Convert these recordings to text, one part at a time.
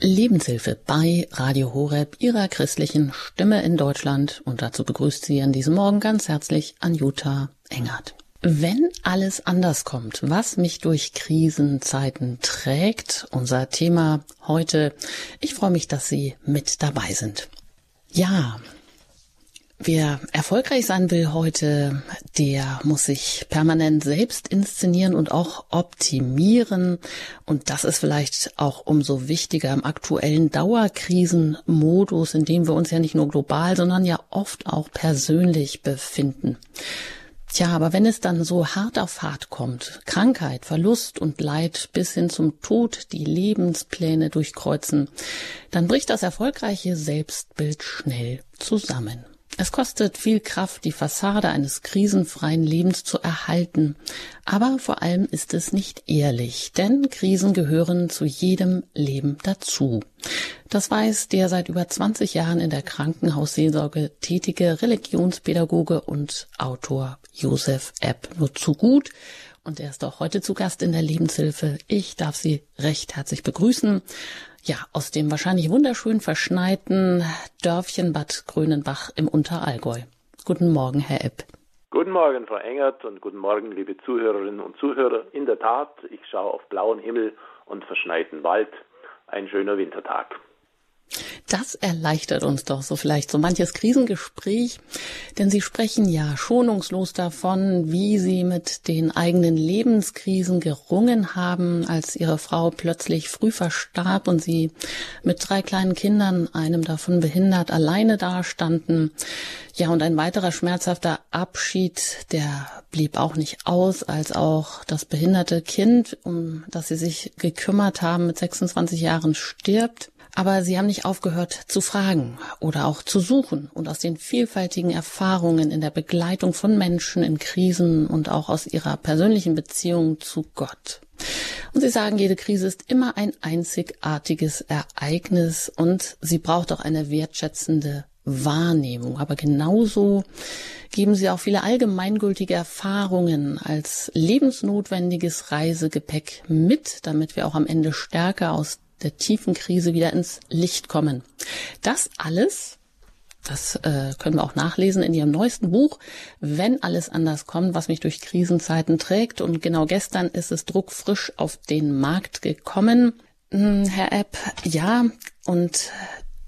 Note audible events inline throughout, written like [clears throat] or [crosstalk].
Lebenshilfe bei Radio Horeb, Ihrer christlichen Stimme in Deutschland. Und dazu begrüßt Sie an diesem Morgen ganz herzlich Anjuta Engert. Wenn alles anders kommt, was mich durch Krisenzeiten trägt, unser Thema heute. Ich freue mich, dass Sie mit dabei sind. Ja, Wer erfolgreich sein will heute, der muss sich permanent selbst inszenieren und auch optimieren. Und das ist vielleicht auch umso wichtiger im aktuellen Dauerkrisenmodus, in dem wir uns ja nicht nur global, sondern ja oft auch persönlich befinden. Tja, aber wenn es dann so hart auf hart kommt, Krankheit, Verlust und Leid bis hin zum Tod die Lebenspläne durchkreuzen, dann bricht das erfolgreiche Selbstbild schnell zusammen. Es kostet viel Kraft, die Fassade eines krisenfreien Lebens zu erhalten. Aber vor allem ist es nicht ehrlich, denn Krisen gehören zu jedem Leben dazu. Das weiß der seit über 20 Jahren in der Krankenhausseelsorge tätige Religionspädagoge und Autor Josef Epp nur zu gut. Und er ist auch heute zu Gast in der Lebenshilfe. Ich darf Sie recht herzlich begrüßen. Ja, aus dem wahrscheinlich wunderschön verschneiten Dörfchen Bad Grönenbach im Unterallgäu. Guten Morgen, Herr Epp. Guten Morgen, Frau Engert, und guten Morgen, liebe Zuhörerinnen und Zuhörer. In der Tat, ich schaue auf blauen Himmel und verschneiten Wald. Ein schöner Wintertag. Das erleichtert uns doch so vielleicht so manches Krisengespräch, denn Sie sprechen ja schonungslos davon, wie Sie mit den eigenen Lebenskrisen gerungen haben, als Ihre Frau plötzlich früh verstarb und Sie mit drei kleinen Kindern, einem davon behindert, alleine dastanden. Ja, und ein weiterer schmerzhafter Abschied, der blieb auch nicht aus, als auch das behinderte Kind, um das Sie sich gekümmert haben, mit 26 Jahren stirbt. Aber sie haben nicht aufgehört zu fragen oder auch zu suchen und aus den vielfältigen Erfahrungen in der Begleitung von Menschen in Krisen und auch aus ihrer persönlichen Beziehung zu Gott. Und sie sagen, jede Krise ist immer ein einzigartiges Ereignis und sie braucht auch eine wertschätzende Wahrnehmung. Aber genauso geben sie auch viele allgemeingültige Erfahrungen als lebensnotwendiges Reisegepäck mit, damit wir auch am Ende stärker aus der tiefen Krise wieder ins Licht kommen. Das alles, das äh, können wir auch nachlesen in Ihrem neuesten Buch, Wenn alles anders kommt, was mich durch Krisenzeiten trägt. Und genau gestern ist es druckfrisch auf den Markt gekommen. Hm, Herr Epp, ja, und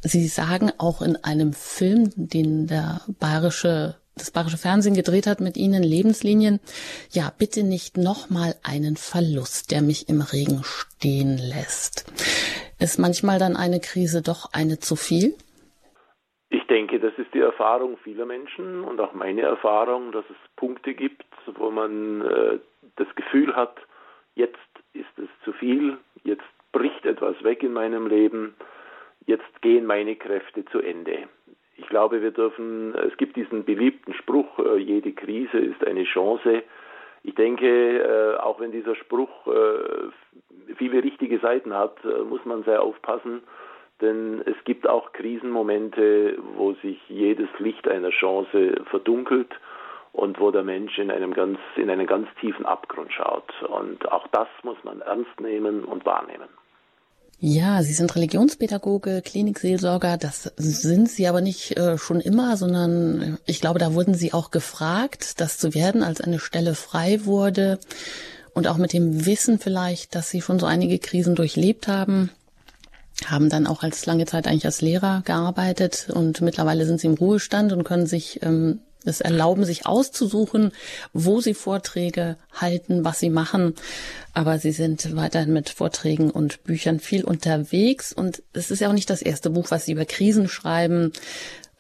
Sie sagen auch in einem Film, den der bayerische das Bayerische Fernsehen gedreht hat mit Ihnen, Lebenslinien. Ja, bitte nicht nochmal einen Verlust, der mich im Regen stehen lässt. Ist manchmal dann eine Krise doch eine zu viel? Ich denke, das ist die Erfahrung vieler Menschen und auch meine Erfahrung, dass es Punkte gibt, wo man äh, das Gefühl hat, jetzt ist es zu viel, jetzt bricht etwas weg in meinem Leben, jetzt gehen meine Kräfte zu Ende. Ich glaube, wir dürfen, es gibt diesen beliebten Spruch, äh, jede Krise ist eine Chance. Ich denke, äh, auch wenn dieser Spruch äh, viele richtige Seiten hat, muss man sehr aufpassen, denn es gibt auch Krisenmomente, wo sich jedes Licht einer Chance verdunkelt und wo der Mensch in einem ganz, in einen ganz tiefen Abgrund schaut. Und auch das muss man ernst nehmen und wahrnehmen. Ja, Sie sind Religionspädagoge, Klinikseelsorger. Das sind Sie aber nicht äh, schon immer, sondern äh, ich glaube, da wurden Sie auch gefragt, das zu werden, als eine Stelle frei wurde. Und auch mit dem Wissen vielleicht, dass Sie schon so einige Krisen durchlebt haben, haben dann auch als lange Zeit eigentlich als Lehrer gearbeitet und mittlerweile sind Sie im Ruhestand und können sich ähm, es erlauben, sich auszusuchen, wo sie Vorträge halten, was sie machen. Aber sie sind weiterhin mit Vorträgen und Büchern viel unterwegs. Und es ist ja auch nicht das erste Buch, was sie über Krisen schreiben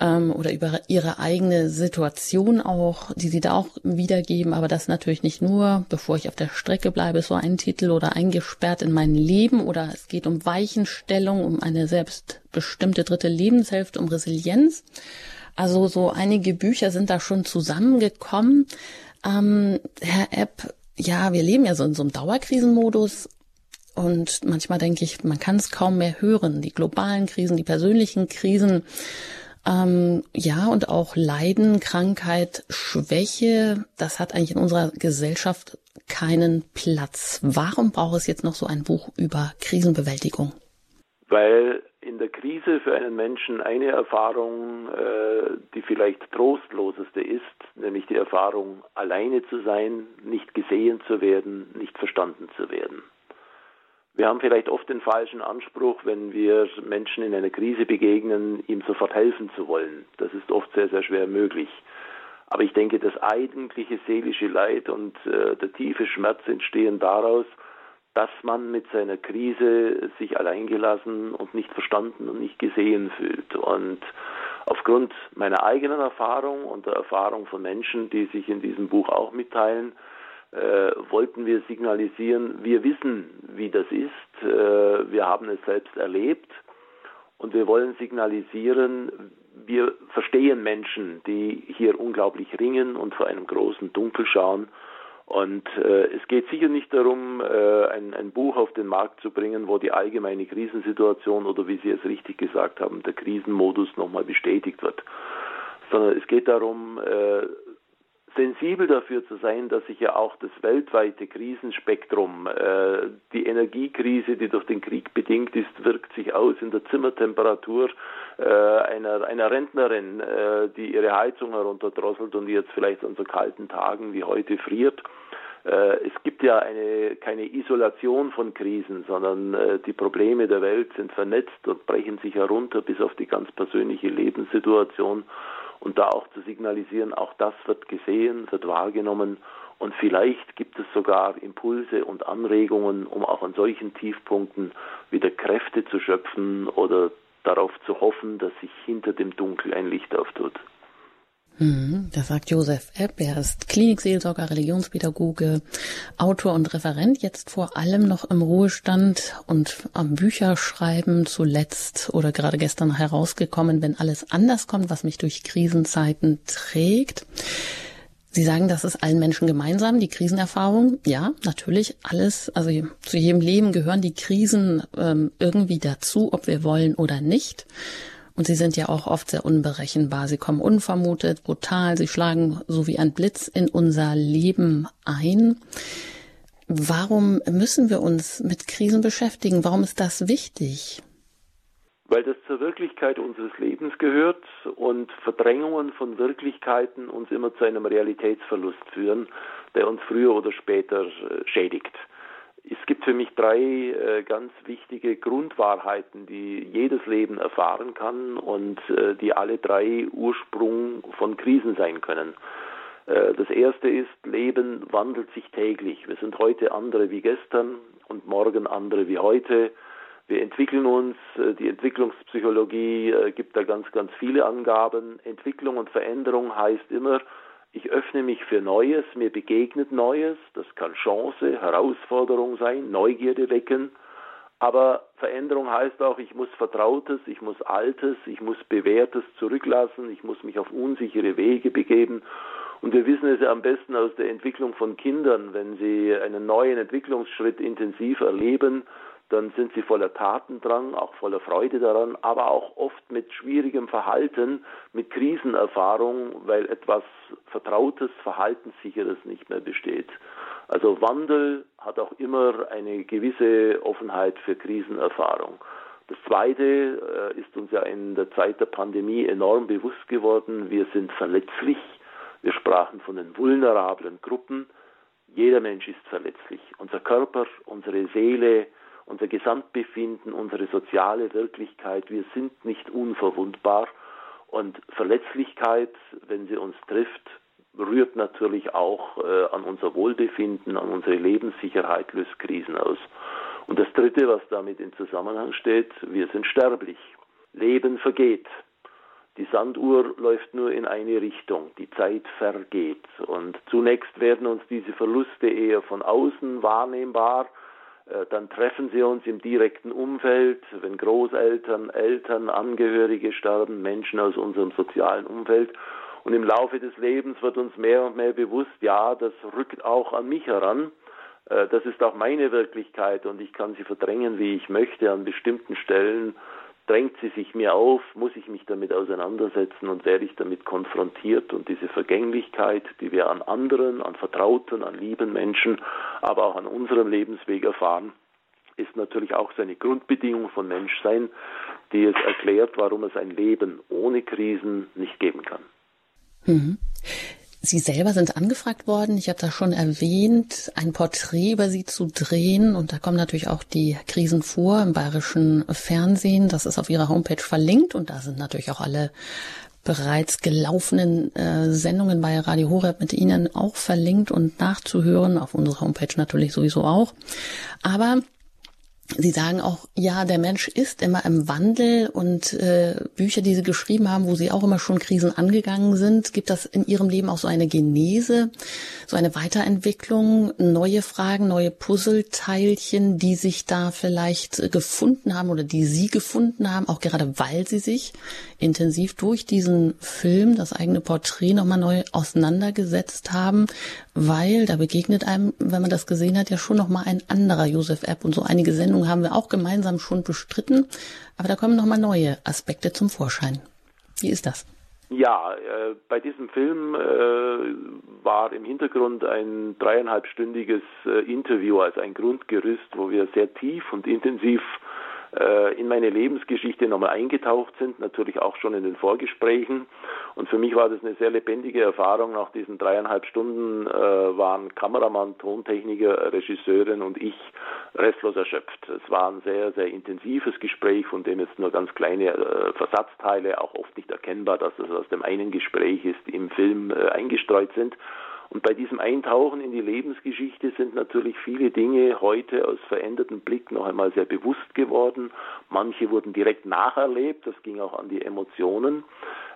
ähm, oder über ihre eigene Situation auch, die sie da auch wiedergeben. Aber das natürlich nicht nur, bevor ich auf der Strecke bleibe, so ein Titel oder eingesperrt in mein Leben oder es geht um Weichenstellung, um eine selbstbestimmte dritte Lebenshälfte, um Resilienz also so einige Bücher sind da schon zusammengekommen. Ähm, Herr Epp, ja, wir leben ja so in so einem Dauerkrisenmodus. Und manchmal denke ich, man kann es kaum mehr hören. Die globalen Krisen, die persönlichen Krisen. Ähm, ja, und auch Leiden, Krankheit, Schwäche, das hat eigentlich in unserer Gesellschaft keinen Platz. Warum braucht es jetzt noch so ein Buch über Krisenbewältigung? Weil in der Krise für einen Menschen eine Erfahrung äh, die vielleicht trostloseste ist, nämlich die Erfahrung, alleine zu sein, nicht gesehen zu werden, nicht verstanden zu werden. Wir haben vielleicht oft den falschen Anspruch, wenn wir Menschen in einer Krise begegnen, ihm sofort helfen zu wollen. Das ist oft sehr, sehr schwer möglich. Aber ich denke, das eigentliche seelische Leid und äh, der tiefe Schmerz entstehen daraus, dass man mit seiner Krise sich alleingelassen und nicht verstanden und nicht gesehen fühlt. Und aufgrund meiner eigenen Erfahrung und der Erfahrung von Menschen, die sich in diesem Buch auch mitteilen, äh, wollten wir signalisieren, wir wissen, wie das ist, äh, wir haben es selbst erlebt und wir wollen signalisieren, wir verstehen Menschen, die hier unglaublich ringen und vor einem großen Dunkel schauen und äh, es geht sicher nicht darum, äh, ein, ein, Buch auf den Markt zu bringen, wo die allgemeine Krisensituation oder wie Sie es richtig gesagt haben, der Krisenmodus nochmal bestätigt wird, sondern es geht darum, äh, sensibel dafür zu sein, dass sich ja auch das weltweite Krisenspektrum, äh, die Energiekrise, die durch den Krieg bedingt ist, wirkt sich aus in der Zimmertemperatur äh, einer, einer Rentnerin, äh, die ihre Heizung herunterdrosselt und jetzt vielleicht an so kalten Tagen wie heute friert. Äh, es gibt ja eine, keine Isolation von Krisen, sondern äh, die Probleme der Welt sind vernetzt und brechen sich herunter bis auf die ganz persönliche Lebenssituation und da auch zu signalisieren, auch das wird gesehen, wird wahrgenommen und vielleicht gibt es sogar Impulse und Anregungen, um auch an solchen Tiefpunkten wieder Kräfte zu schöpfen oder darauf zu hoffen, dass sich hinter dem Dunkel ein Licht auftut. Mhm, das sagt Josef Epp. Er ist Klinikseelsorger, Religionspädagoge, Autor und Referent, jetzt vor allem noch im Ruhestand und am Bücherschreiben zuletzt oder gerade gestern herausgekommen, wenn alles anders kommt, was mich durch Krisenzeiten trägt. Sie sagen, das ist allen Menschen gemeinsam, die Krisenerfahrung. Ja, natürlich, alles, also zu jedem Leben gehören die Krisen ähm, irgendwie dazu, ob wir wollen oder nicht. Und sie sind ja auch oft sehr unberechenbar. Sie kommen unvermutet, brutal, sie schlagen so wie ein Blitz in unser Leben ein. Warum müssen wir uns mit Krisen beschäftigen? Warum ist das wichtig? Weil das zur Wirklichkeit unseres Lebens gehört und Verdrängungen von Wirklichkeiten uns immer zu einem Realitätsverlust führen, der uns früher oder später äh, schädigt. Es gibt für mich drei äh, ganz wichtige Grundwahrheiten, die jedes Leben erfahren kann und äh, die alle drei Ursprung von Krisen sein können. Äh, das erste ist, Leben wandelt sich täglich. Wir sind heute andere wie gestern und morgen andere wie heute. Wir entwickeln uns, äh, die Entwicklungspsychologie äh, gibt da ganz, ganz viele Angaben. Entwicklung und Veränderung heißt immer, ich öffne mich für Neues, mir begegnet Neues, das kann Chance, Herausforderung sein, Neugierde wecken. Aber Veränderung heißt auch, ich muss Vertrautes, ich muss Altes, ich muss Bewährtes zurücklassen, ich muss mich auf unsichere Wege begeben. Und wir wissen es ja am besten aus der Entwicklung von Kindern, wenn sie einen neuen Entwicklungsschritt intensiv erleben, dann sind sie voller Tatendrang, auch voller Freude daran, aber auch oft mit schwierigem Verhalten, mit Krisenerfahrung, weil etwas Vertrautes, Verhaltenssicheres nicht mehr besteht. Also Wandel hat auch immer eine gewisse Offenheit für Krisenerfahrung. Das Zweite äh, ist uns ja in der Zeit der Pandemie enorm bewusst geworden, wir sind verletzlich. Wir sprachen von den vulnerablen Gruppen. Jeder Mensch ist verletzlich. Unser Körper, unsere Seele, unser Gesamtbefinden, unsere soziale Wirklichkeit. Wir sind nicht unverwundbar. Und Verletzlichkeit, wenn sie uns trifft, rührt natürlich auch äh, an unser Wohlbefinden, an unsere Lebenssicherheit, löst Krisen aus. Und das Dritte, was damit in Zusammenhang steht, wir sind sterblich. Leben vergeht. Die Sanduhr läuft nur in eine Richtung. Die Zeit vergeht. Und zunächst werden uns diese Verluste eher von außen wahrnehmbar dann treffen sie uns im direkten Umfeld, wenn Großeltern, Eltern, Angehörige sterben, Menschen aus unserem sozialen Umfeld. Und im Laufe des Lebens wird uns mehr und mehr bewusst, ja, das rückt auch an mich heran. Äh, das ist auch meine Wirklichkeit und ich kann sie verdrängen, wie ich möchte, an bestimmten Stellen drängt sie sich mir auf, muss ich mich damit auseinandersetzen und werde ich damit konfrontiert und diese Vergänglichkeit, die wir an anderen, an vertrauten, an lieben Menschen, aber auch an unserem Lebensweg erfahren, ist natürlich auch seine Grundbedingung von Menschsein, die es erklärt, warum es ein Leben ohne Krisen nicht geben kann. Mhm. Sie selber sind angefragt worden, ich habe da schon erwähnt, ein Porträt über Sie zu drehen und da kommen natürlich auch die Krisen vor im bayerischen Fernsehen. Das ist auf Ihrer Homepage verlinkt und da sind natürlich auch alle bereits gelaufenen äh, Sendungen bei Radio Horeb mit Ihnen auch verlinkt und nachzuhören, auf unserer Homepage natürlich sowieso auch. Aber Sie sagen auch, ja, der Mensch ist immer im Wandel und äh, Bücher, die Sie geschrieben haben, wo Sie auch immer schon Krisen angegangen sind, gibt das in Ihrem Leben auch so eine Genese, so eine Weiterentwicklung, neue Fragen, neue Puzzleteilchen, die sich da vielleicht gefunden haben oder die Sie gefunden haben, auch gerade weil Sie sich intensiv durch diesen Film, das eigene Porträt nochmal neu auseinandergesetzt haben, weil da begegnet einem, wenn man das gesehen hat, ja schon nochmal ein anderer Josef Epp und so einige Sendungen haben wir auch gemeinsam schon bestritten, aber da kommen nochmal neue Aspekte zum Vorschein. Wie ist das? Ja, äh, bei diesem Film äh, war im Hintergrund ein dreieinhalbstündiges äh, Interview als ein Grundgerüst, wo wir sehr tief und intensiv äh, in meine Lebensgeschichte nochmal eingetaucht sind, natürlich auch schon in den Vorgesprächen. Und für mich war das eine sehr lebendige Erfahrung. Nach diesen dreieinhalb Stunden äh, waren Kameramann, Tontechniker, Regisseurin und ich restlos erschöpft. Es war ein sehr, sehr intensives Gespräch, von dem jetzt nur ganz kleine äh, Versatzteile, auch oft nicht erkennbar, dass es aus dem einen Gespräch ist, im Film äh, eingestreut sind. Und bei diesem Eintauchen in die Lebensgeschichte sind natürlich viele Dinge heute aus verändertem Blick noch einmal sehr bewusst geworden. Manche wurden direkt nacherlebt, das ging auch an die Emotionen.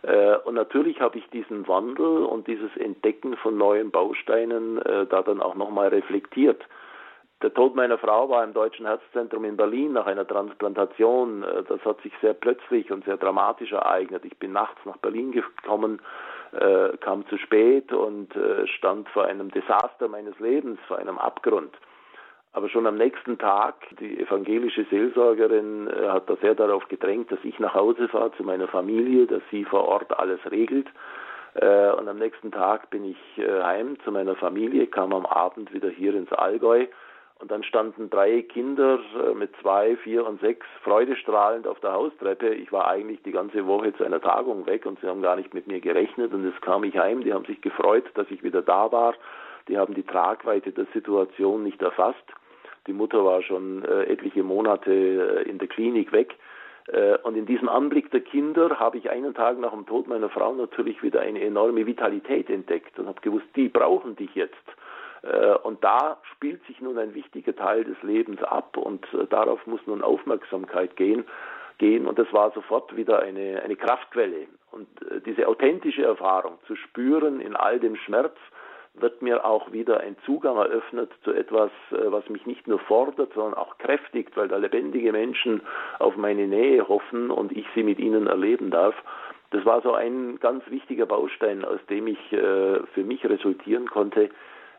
Äh, und natürlich habe ich diesen Wandel und dieses Entdecken von neuen Bausteinen äh, da dann auch nochmal reflektiert. Der Tod meiner Frau war im Deutschen Herzzentrum in Berlin nach einer Transplantation. Äh, das hat sich sehr plötzlich und sehr dramatisch ereignet. Ich bin nachts nach Berlin gekommen, äh, kam zu spät und äh, stand vor einem Desaster meines Lebens, vor einem Abgrund. Aber schon am nächsten Tag, die evangelische Seelsorgerin hat da sehr darauf gedrängt, dass ich nach Hause fahre zu meiner Familie, dass sie vor Ort alles regelt. Und am nächsten Tag bin ich heim zu meiner Familie, kam am Abend wieder hier ins Allgäu und dann standen drei Kinder äh, mit zwei, vier und sechs freudestrahlend auf der Haustreppe. Ich war eigentlich die ganze Woche zu einer Tagung weg und sie haben gar nicht mit mir gerechnet. Und jetzt kam ich heim, die haben sich gefreut, dass ich wieder da war. Die haben die Tragweite der Situation nicht erfasst. Die Mutter war schon äh, etliche Monate äh, in der Klinik weg. Äh, und in diesem Anblick der Kinder habe ich einen Tag nach dem Tod meiner Frau natürlich wieder eine enorme Vitalität entdeckt und habe gewusst, die brauchen dich jetzt. Äh, und da spielt sich nun ein wichtiger Teil des Lebens ab und äh, darauf muss nun Aufmerksamkeit gehen. gehen. Und das war sofort wieder eine, eine Kraftquelle. Und äh, diese authentische Erfahrung zu spüren in all dem Schmerz, wird mir auch wieder ein Zugang eröffnet zu etwas, was mich nicht nur fordert, sondern auch kräftigt, weil da lebendige Menschen auf meine Nähe hoffen und ich sie mit ihnen erleben darf. Das war so ein ganz wichtiger Baustein, aus dem ich für mich resultieren konnte,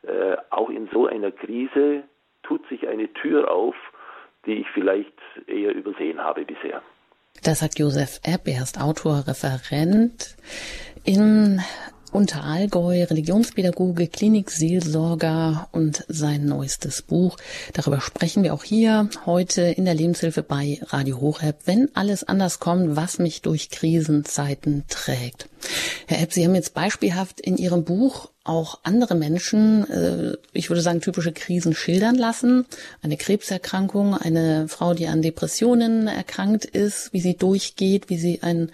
äh, auch in so einer Krise tut sich eine Tür auf, die ich vielleicht eher übersehen habe bisher. Das sagt Josef Epp, er ist Autor, Referent in Unterallgäu, Religionspädagoge, Klinikseelsorger und sein neuestes Buch. Darüber sprechen wir auch hier heute in der Lebenshilfe bei Radio Horeb, wenn alles anders kommt, was mich durch Krisenzeiten trägt. Herr Epp, Sie haben jetzt beispielhaft in Ihrem Buch auch andere Menschen, äh, ich würde sagen, typische Krisen schildern lassen. Eine Krebserkrankung, eine Frau, die an Depressionen erkrankt ist, wie sie durchgeht, wie sie ein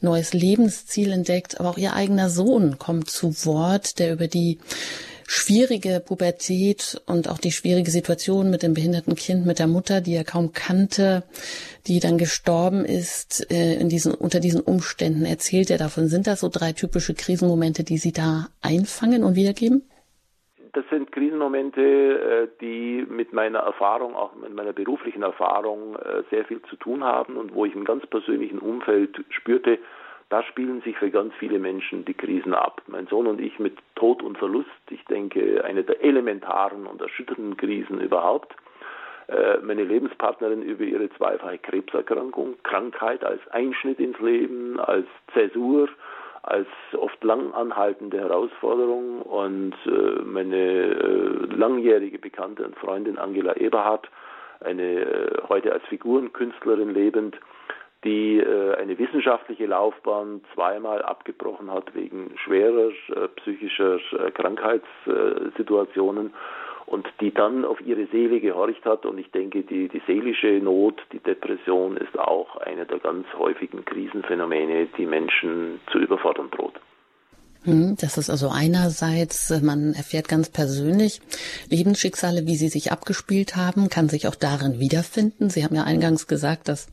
neues Lebensziel entdeckt. Aber auch ihr eigener Sohn kommt zu Wort, der über die schwierige Pubertät und auch die schwierige Situation mit dem behinderten Kind, mit der Mutter, die er kaum kannte, die dann gestorben ist, äh, in diesen, unter diesen Umständen erzählt er davon. Sind das so drei typische Krisenmomente, die Sie da einfangen und wiedergeben? Das sind Krisenmomente, äh, die mit meiner Erfahrung, auch mit meiner beruflichen Erfahrung äh, sehr viel zu tun haben und wo ich im ganz persönlichen Umfeld spürte, da spielen sich für ganz viele Menschen die Krisen ab. Mein Sohn und ich mit Tod und Verlust, ich denke, eine der elementaren und erschütternden Krisen überhaupt. Äh, meine Lebenspartnerin über ihre zweifache Krebserkrankung, Krankheit als Einschnitt ins Leben, als Zäsur, als oft lang anhaltende Herausforderung und äh, meine äh, langjährige Bekannte und Freundin Angela Eberhardt eine heute als Figurenkünstlerin lebend, die eine wissenschaftliche Laufbahn zweimal abgebrochen hat wegen schwerer psychischer Krankheitssituationen und die dann auf ihre Seele gehorcht hat. Und ich denke, die, die seelische Not, die Depression ist auch eine der ganz häufigen Krisenphänomene, die Menschen zu überfordern droht. Hm, das ist also einerseits, man erfährt ganz persönlich Lebensschicksale, wie sie sich abgespielt haben, kann sich auch darin wiederfinden. Sie haben ja eingangs gesagt, das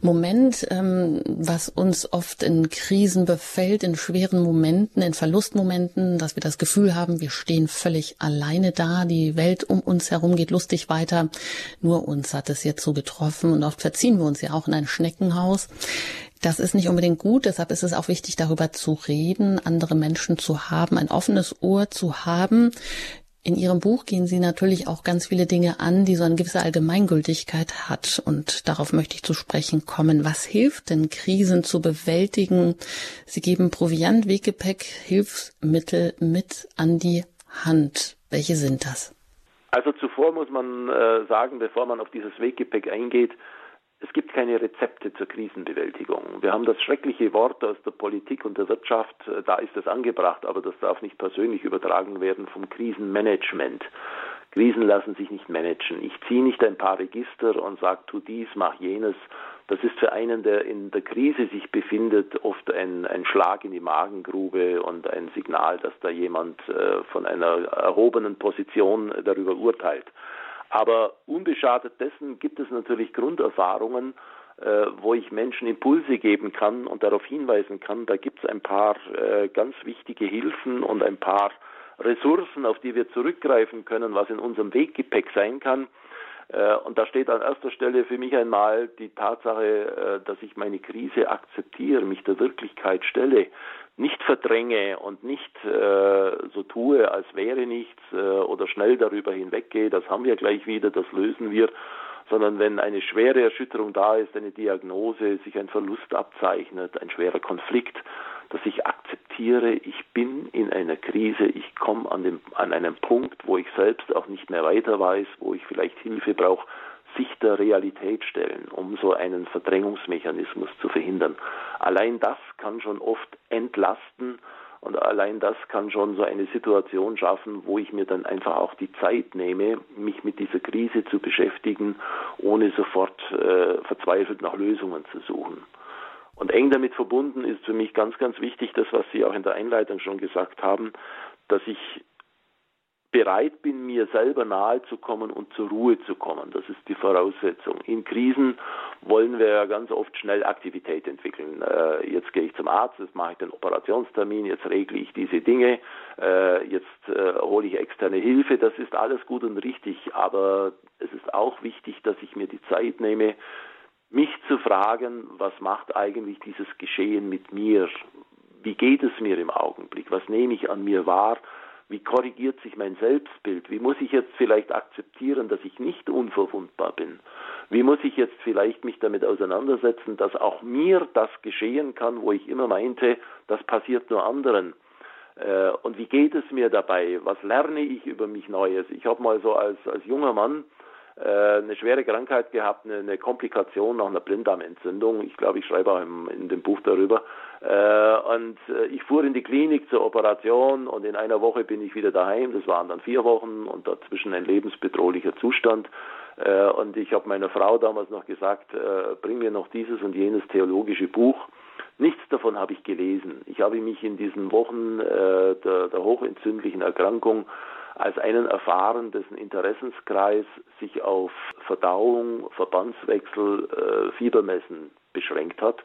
Moment, ähm, was uns oft in Krisen befällt, in schweren Momenten, in Verlustmomenten, dass wir das Gefühl haben, wir stehen völlig alleine da, die Welt um uns herum geht lustig weiter, nur uns hat es jetzt so getroffen und oft verziehen wir uns ja auch in ein Schneckenhaus. Das ist nicht unbedingt gut, deshalb ist es auch wichtig, darüber zu reden, andere Menschen zu haben, ein offenes Ohr zu haben. In Ihrem Buch gehen Sie natürlich auch ganz viele Dinge an, die so eine gewisse Allgemeingültigkeit hat. Und darauf möchte ich zu sprechen kommen. Was hilft denn, Krisen zu bewältigen? Sie geben Proviant, Weggepäck, Hilfsmittel mit an die Hand. Welche sind das? Also zuvor muss man äh, sagen, bevor man auf dieses Weggepäck eingeht, es gibt keine Rezepte zur Krisenbewältigung. Wir haben das schreckliche Wort aus der Politik und der Wirtschaft, äh, da ist es angebracht, aber das darf nicht persönlich übertragen werden vom Krisenmanagement. Krisen lassen sich nicht managen. Ich ziehe nicht ein paar Register und sage, tu dies, mach jenes. Das ist für einen, der in der Krise sich befindet, oft ein, ein Schlag in die Magengrube und ein Signal, dass da jemand äh, von einer erhobenen Position darüber urteilt. Aber unbeschadet dessen gibt es natürlich Grunderfahrungen, äh, wo ich Menschen Impulse geben kann und darauf hinweisen kann. Da gibt es ein paar äh, ganz wichtige Hilfen und ein paar Ressourcen, auf die wir zurückgreifen können, was in unserem Weggepäck sein kann. Äh, und da steht an erster Stelle für mich einmal die Tatsache, äh, dass ich meine Krise akzeptiere, mich der Wirklichkeit stelle, nicht verdränge und nicht äh, so tue, als wäre nichts oder schnell darüber hinweggehe, das haben wir gleich wieder, das lösen wir, sondern wenn eine schwere Erschütterung da ist, eine Diagnose, sich ein Verlust abzeichnet, ein schwerer Konflikt, dass ich akzeptiere, ich bin in einer Krise, ich komme an, an einem Punkt, wo ich selbst auch nicht mehr weiter weiß, wo ich vielleicht Hilfe brauche, sich der Realität stellen, um so einen Verdrängungsmechanismus zu verhindern. Allein das kann schon oft entlasten und allein das kann schon so eine Situation schaffen, wo ich mir dann einfach auch die Zeit nehme, mich mit dieser Krise zu beschäftigen, ohne sofort äh, verzweifelt nach Lösungen zu suchen. Und eng damit verbunden ist für mich ganz, ganz wichtig, das, was Sie auch in der Einleitung schon gesagt haben, dass ich bereit bin, mir selber nahe zu kommen und zur Ruhe zu kommen. Das ist die Voraussetzung. In Krisen wollen wir ja ganz oft schnell Aktivität entwickeln. Äh, jetzt gehe ich zum Arzt, jetzt mache ich den Operationstermin, jetzt regle ich diese Dinge, äh, jetzt äh, hole ich externe Hilfe. Das ist alles gut und richtig, aber es ist auch wichtig, dass ich mir die Zeit nehme, mich zu fragen, was macht eigentlich dieses Geschehen mit mir? Wie geht es mir im Augenblick? Was nehme ich an mir wahr? Wie korrigiert sich mein Selbstbild? Wie muss ich jetzt vielleicht akzeptieren, dass ich nicht unverwundbar bin? Wie muss ich jetzt vielleicht mich damit auseinandersetzen, dass auch mir das geschehen kann, wo ich immer meinte, das passiert nur anderen? Äh, und wie geht es mir dabei? Was lerne ich über mich Neues? Ich habe mal so als, als junger Mann eine schwere Krankheit gehabt, eine, eine Komplikation nach einer Blinddarmentzündung. Ich glaube, ich schreibe auch im, in dem Buch darüber. Äh, und äh, ich fuhr in die Klinik zur Operation und in einer Woche bin ich wieder daheim. Das waren dann vier Wochen und dazwischen ein lebensbedrohlicher Zustand. Äh, und ich habe meiner Frau damals noch gesagt, bring mir noch dieses und jenes theologische Buch. Nichts davon habe ich gelesen. Ich habe mich in diesen Wochen der, der hochentzündlichen Erkrankung als einen erfahren, dessen Interessenskreis sich auf Verdauung, Verbandswechsel, Fiebermessen beschränkt hat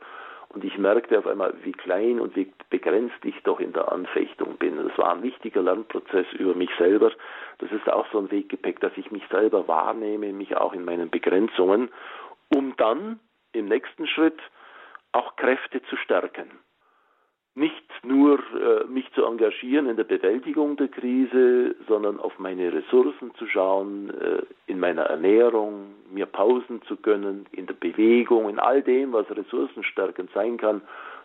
und ich merkte auf einmal, wie klein und wie begrenzt ich doch in der Anfechtung bin. Das war ein wichtiger Lernprozess über mich selber. Das ist auch so ein Weggepäck, dass ich mich selber wahrnehme, mich auch in meinen Begrenzungen, um dann im nächsten Schritt auch Kräfte zu stärken nicht nur äh, mich zu engagieren in der Bewältigung der Krise, sondern auf meine Ressourcen zu schauen, äh, in meiner Ernährung, mir Pausen zu gönnen, in der Bewegung, in all dem, was ressourcenstärkend sein kann,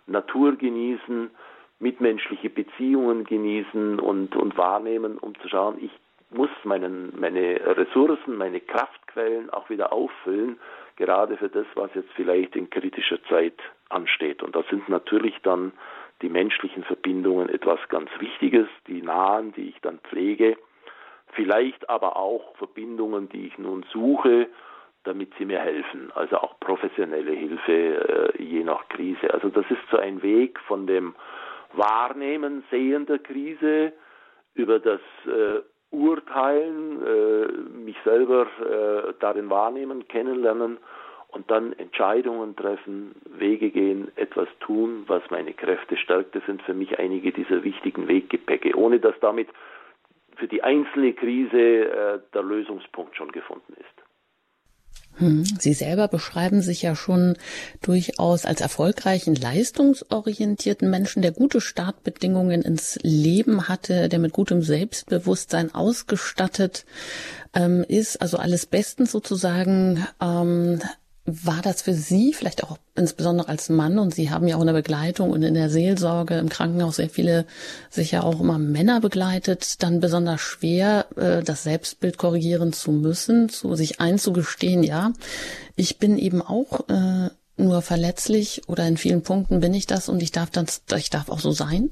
Natur genießen, mitmenschliche Beziehungen genießen und, und wahrnehmen, um zu schauen, ich muss meinen, meine Ressourcen, meine Kraftquellen auch wieder auffüllen, gerade für das, was jetzt vielleicht in kritischer Zeit ansteht. Und das sind natürlich dann die menschlichen Verbindungen etwas ganz Wichtiges, die nahen, die ich dann pflege, vielleicht aber auch Verbindungen, die ich nun suche, damit sie mir helfen, also auch professionelle Hilfe äh, je nach Krise. Also das ist so ein Weg von dem Wahrnehmen, Sehen der Krise über das äh, Urteilen, äh, mich selber äh, darin wahrnehmen, kennenlernen und dann Entscheidungen treffen, Wege gehen, etwas tun, was meine Kräfte stärkt. Das sind für mich einige dieser wichtigen Weggepäcke, ohne dass damit für die einzelne Krise äh, der Lösungspunkt schon gefunden ist. Hm. Sie selber beschreiben sich ja schon durchaus als erfolgreichen, leistungsorientierten Menschen, der gute Startbedingungen ins Leben hatte, der mit gutem Selbstbewusstsein ausgestattet ähm, ist, also alles bestens sozusagen. Ähm, war das für Sie, vielleicht auch insbesondere als Mann, und Sie haben ja auch in der Begleitung und in der Seelsorge im Krankenhaus sehr viele, sicher auch immer Männer begleitet, dann besonders schwer, äh, das Selbstbild korrigieren zu müssen, zu sich einzugestehen, ja, ich bin eben auch äh, nur verletzlich oder in vielen Punkten bin ich das und ich darf das, ich darf auch so sein?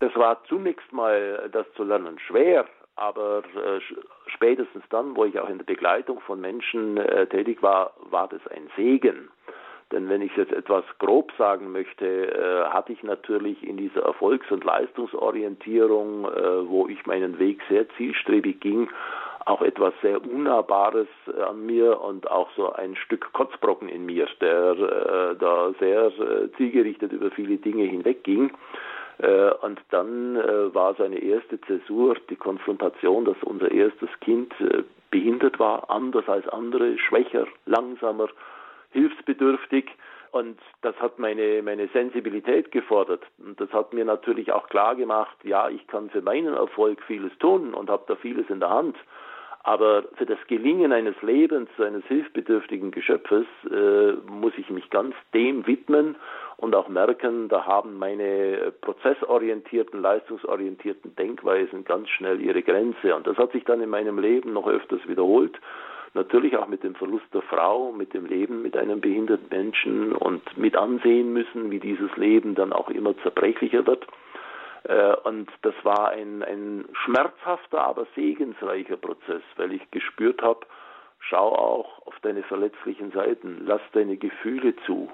Das war zunächst mal das zu lernen schwer, aber äh, spätestens dann, wo ich auch in der Begleitung von Menschen äh, tätig war, war das ein Segen. Denn wenn ich jetzt etwas grob sagen möchte, äh, hatte ich natürlich in dieser Erfolgs- und Leistungsorientierung, äh, wo ich meinen Weg sehr zielstrebig ging, auch etwas sehr Unnahbares an mir und auch so ein Stück Kotzbrocken in mir, der äh, da sehr äh, zielgerichtet über viele Dinge hinwegging. Äh, und dann äh, war seine erste Zäsur die Konfrontation, dass unser erstes Kind äh, behindert war, anders als andere, schwächer, langsamer, hilfsbedürftig. Und das hat meine, meine Sensibilität gefordert. Und das hat mir natürlich auch klar gemacht, ja, ich kann für meinen Erfolg vieles tun und habe da vieles in der Hand. Aber für das Gelingen eines Lebens, eines hilfsbedürftigen Geschöpfes, äh, muss ich mich ganz dem widmen und auch merken, da haben meine prozessorientierten, leistungsorientierten Denkweisen ganz schnell ihre Grenze. Und das hat sich dann in meinem Leben noch öfters wiederholt. Natürlich auch mit dem Verlust der Frau, mit dem Leben mit einem behinderten Menschen und mit ansehen müssen, wie dieses Leben dann auch immer zerbrechlicher wird. Äh, und das war ein, ein schmerzhafter, aber segensreicher Prozess, weil ich gespürt habe, schau auch auf deine verletzlichen Seiten, lass deine Gefühle zu.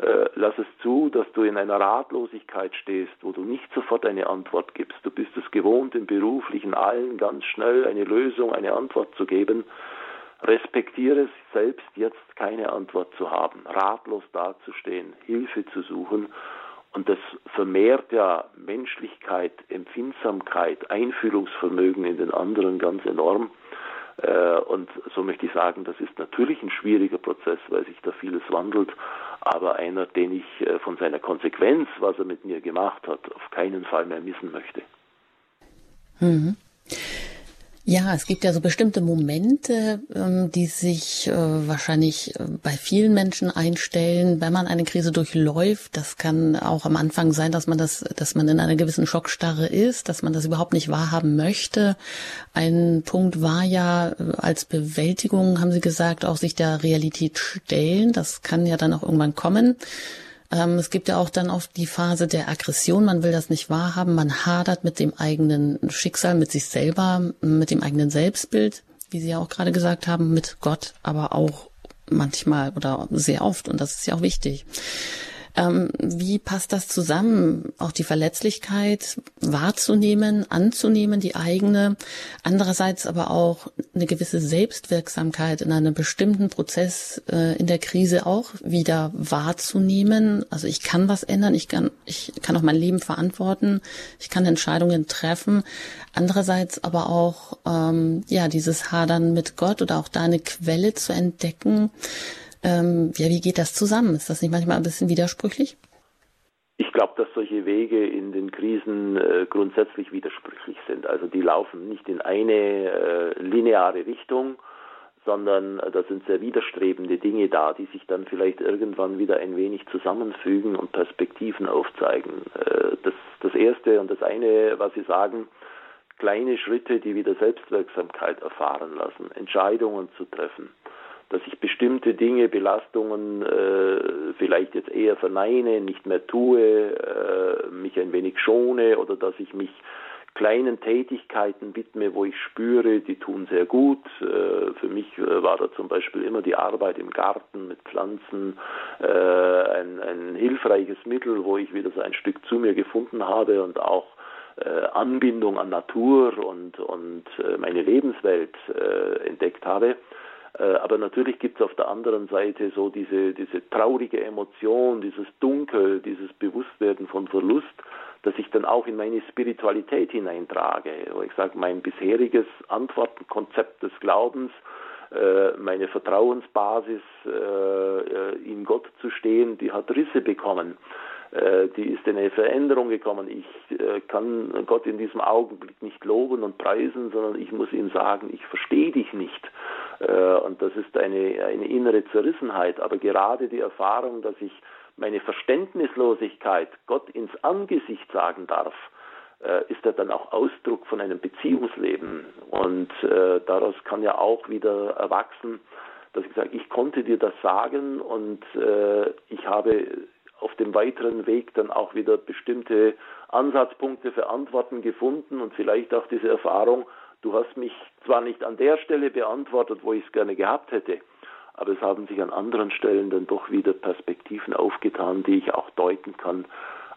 Äh, lass es zu, dass du in einer Ratlosigkeit stehst, wo du nicht sofort eine Antwort gibst. Du bist es gewohnt, im beruflichen allen ganz schnell eine Lösung, eine Antwort zu geben. Respektiere es selbst, jetzt keine Antwort zu haben, ratlos dazustehen, Hilfe zu suchen. Und das vermehrt ja Menschlichkeit, Empfindsamkeit, Einfühlungsvermögen in den anderen ganz enorm. Äh, und so möchte ich sagen, das ist natürlich ein schwieriger Prozess, weil sich da vieles wandelt, aber einer, den ich äh, von seiner Konsequenz, was er mit mir gemacht hat, auf keinen Fall mehr missen möchte. Mhm. Ja, es gibt ja so bestimmte Momente, ähm, die sich äh, wahrscheinlich äh, bei vielen Menschen einstellen, wenn man eine Krise durchläuft. Das kann auch am Anfang sein, dass man das, dass man in einer gewissen Schockstarre ist, dass man das überhaupt nicht wahrhaben möchte. Ein Punkt war ja äh, als Bewältigung, haben Sie gesagt, auch sich der Realität stellen. Das kann ja dann auch irgendwann kommen. Ähm, es gibt ja auch dann oft die Phase der Aggression. Man will das nicht wahrhaben. Man hadert mit dem eigenen Schicksal, mit sich selber, mit dem eigenen Selbstbild, wie Sie ja auch gerade gesagt haben, mit Gott, aber auch manchmal oder sehr oft. Und das ist ja auch wichtig. Ähm, wie passt das zusammen, auch die Verletzlichkeit wahrzunehmen, anzunehmen, die eigene, andererseits aber auch eine gewisse Selbstwirksamkeit in einem bestimmten Prozess äh, in der Krise auch wieder wahrzunehmen. Also ich kann was ändern, ich kann, ich kann auch mein Leben verantworten, ich kann Entscheidungen treffen. Andererseits aber auch ähm, ja dieses Hadern mit Gott oder auch da eine Quelle zu entdecken ähm, ja, wie geht das zusammen? Ist das nicht manchmal ein bisschen widersprüchlich? Ich glaube, dass solche Wege in den Krisen äh, grundsätzlich widersprüchlich sind. Also die laufen nicht in eine äh, lineare Richtung, sondern äh, da sind sehr widerstrebende Dinge da, die sich dann vielleicht irgendwann wieder ein wenig zusammenfügen und Perspektiven aufzeigen. Äh, das, das Erste und das eine, was Sie sagen, kleine Schritte, die wieder Selbstwirksamkeit erfahren lassen, Entscheidungen zu treffen, dass ich bestimmte Dinge, Belastungen äh, vielleicht jetzt eher verneine, nicht mehr tue, äh, mich ein wenig schone oder dass ich mich kleinen Tätigkeiten widme, wo ich spüre, die tun sehr gut. Äh, für mich äh, war da zum Beispiel immer die Arbeit im Garten mit Pflanzen äh, ein, ein hilfreiches Mittel, wo ich wieder so ein Stück zu mir gefunden habe und auch Anbindung an Natur und, und meine Lebenswelt entdeckt habe. Aber natürlich gibt es auf der anderen Seite so diese, diese traurige Emotion, dieses Dunkel, dieses Bewusstwerden von Verlust, das ich dann auch in meine Spiritualität hineintrage. Ich sage, mein bisheriges Antwortenkonzept des Glaubens, äh, meine Vertrauensbasis, äh, in Gott zu stehen, die hat Risse bekommen. Äh, die ist in eine Veränderung gekommen. Ich kann Gott in diesem Augenblick nicht loben und preisen, sondern ich muss ihm sagen, ich verstehe dich nicht. Und das ist eine, eine innere Zerrissenheit. Aber gerade die Erfahrung, dass ich meine Verständnislosigkeit Gott ins Angesicht sagen darf, äh, ist er dann auch Ausdruck von einem Beziehungsleben. Und äh, daraus kann ja auch wieder erwachsen, dass ich sage, ich konnte dir das sagen und äh, ich habe auf dem weiteren Weg dann auch wieder bestimmte Ansatzpunkte für Antworten gefunden und vielleicht auch diese Erfahrung, du hast mich zwar nicht an der Stelle beantwortet, wo ich es gerne gehabt hätte, aber es haben sich an anderen Stellen dann doch wieder Perspektiven aufgetan, die ich auch deuten kann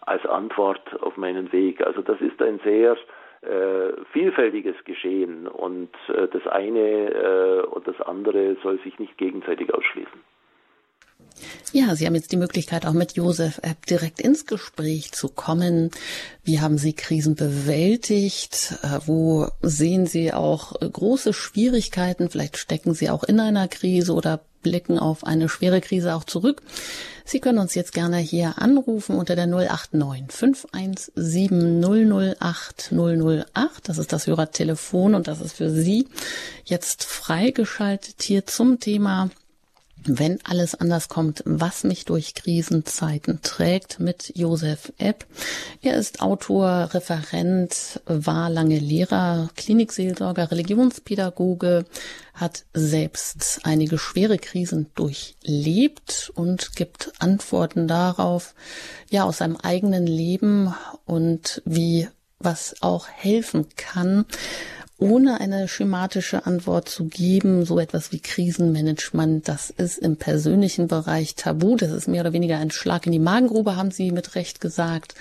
als Antwort auf meinen Weg. Also das ist ein sehr äh, vielfältiges Geschehen und äh, das eine äh, und das andere soll sich nicht gegenseitig ausschließen. Ja, Sie haben jetzt die Möglichkeit, auch mit Josef App direkt ins Gespräch zu kommen. Wie haben Sie Krisen bewältigt? Äh, wo sehen Sie auch große Schwierigkeiten? Vielleicht stecken Sie auch in einer Krise oder blicken auf eine schwere Krise auch zurück. Sie können uns jetzt gerne hier anrufen unter der 089 517 008 008. Das ist das Hörertelefon und das ist für Sie jetzt freigeschaltet hier zum Thema wenn alles anders kommt, was mich durch Krisenzeiten trägt mit Josef Epp. Er ist Autor, Referent, war lange Lehrer, Klinikseelsorger, Religionspädagoge, hat selbst einige schwere Krisen durchlebt und gibt Antworten darauf, ja, aus seinem eigenen Leben und wie was auch helfen kann, ohne eine schematische Antwort zu geben, so etwas wie Krisenmanagement, das ist im persönlichen Bereich tabu. Das ist mehr oder weniger ein Schlag in die Magengrube, haben Sie mit Recht gesagt.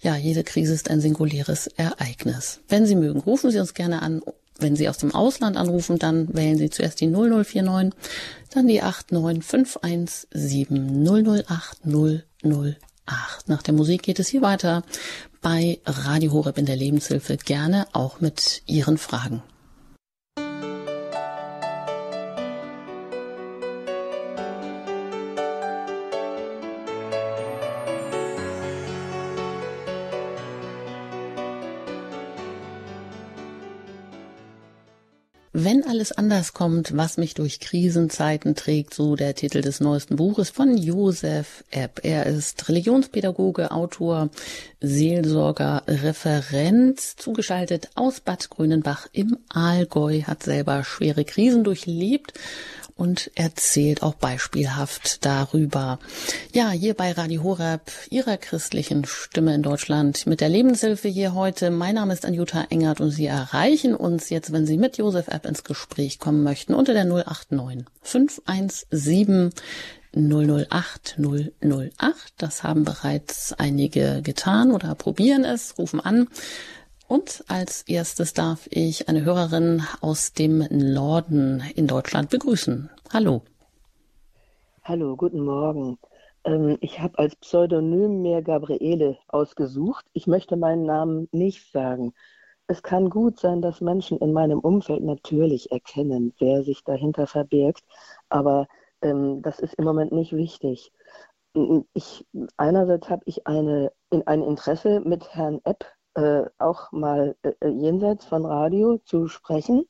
Ja, jede Krise ist ein singuläres Ereignis. Wenn Sie mögen, rufen Sie uns gerne an. Wenn Sie aus dem Ausland anrufen, dann wählen Sie zuerst die 0049, dann die 89517 008 008. Nach der Musik geht es hier weiter bei Radio Horeb in der Lebenshilfe gerne auch mit Ihren Fragen. Wenn alles anders kommt, was mich durch Krisenzeiten trägt, so der Titel des neuesten Buches von Josef Epp. Er ist Religionspädagoge, Autor, Seelsorger, Referent, zugeschaltet aus Bad Grünenbach im Allgäu, hat selber schwere Krisen durchlebt und erzählt auch beispielhaft darüber. Ja, hier bei Radio Horeb, Ihrer christlichen Stimme in Deutschland mit der Lebenshilfe hier heute. Mein Name ist Anjuta Engert und Sie erreichen uns jetzt, wenn Sie mit Josef App ins Gespräch kommen möchten, unter der 089 517 008 008. Das haben bereits einige getan oder probieren es, rufen an. Und als erstes darf ich eine Hörerin aus dem Norden in Deutschland begrüßen. Hallo. Hallo, guten Morgen. Ähm, ich habe als Pseudonym mir Gabriele ausgesucht. Ich möchte meinen Namen nicht sagen. Es kann gut sein, dass Menschen in meinem Umfeld natürlich erkennen, wer sich dahinter verbirgt, aber ähm, das ist im Moment nicht wichtig. Ich, einerseits habe ich eine, ein Interesse mit Herrn Epp äh, auch mal äh, äh, jenseits von Radio zu sprechen.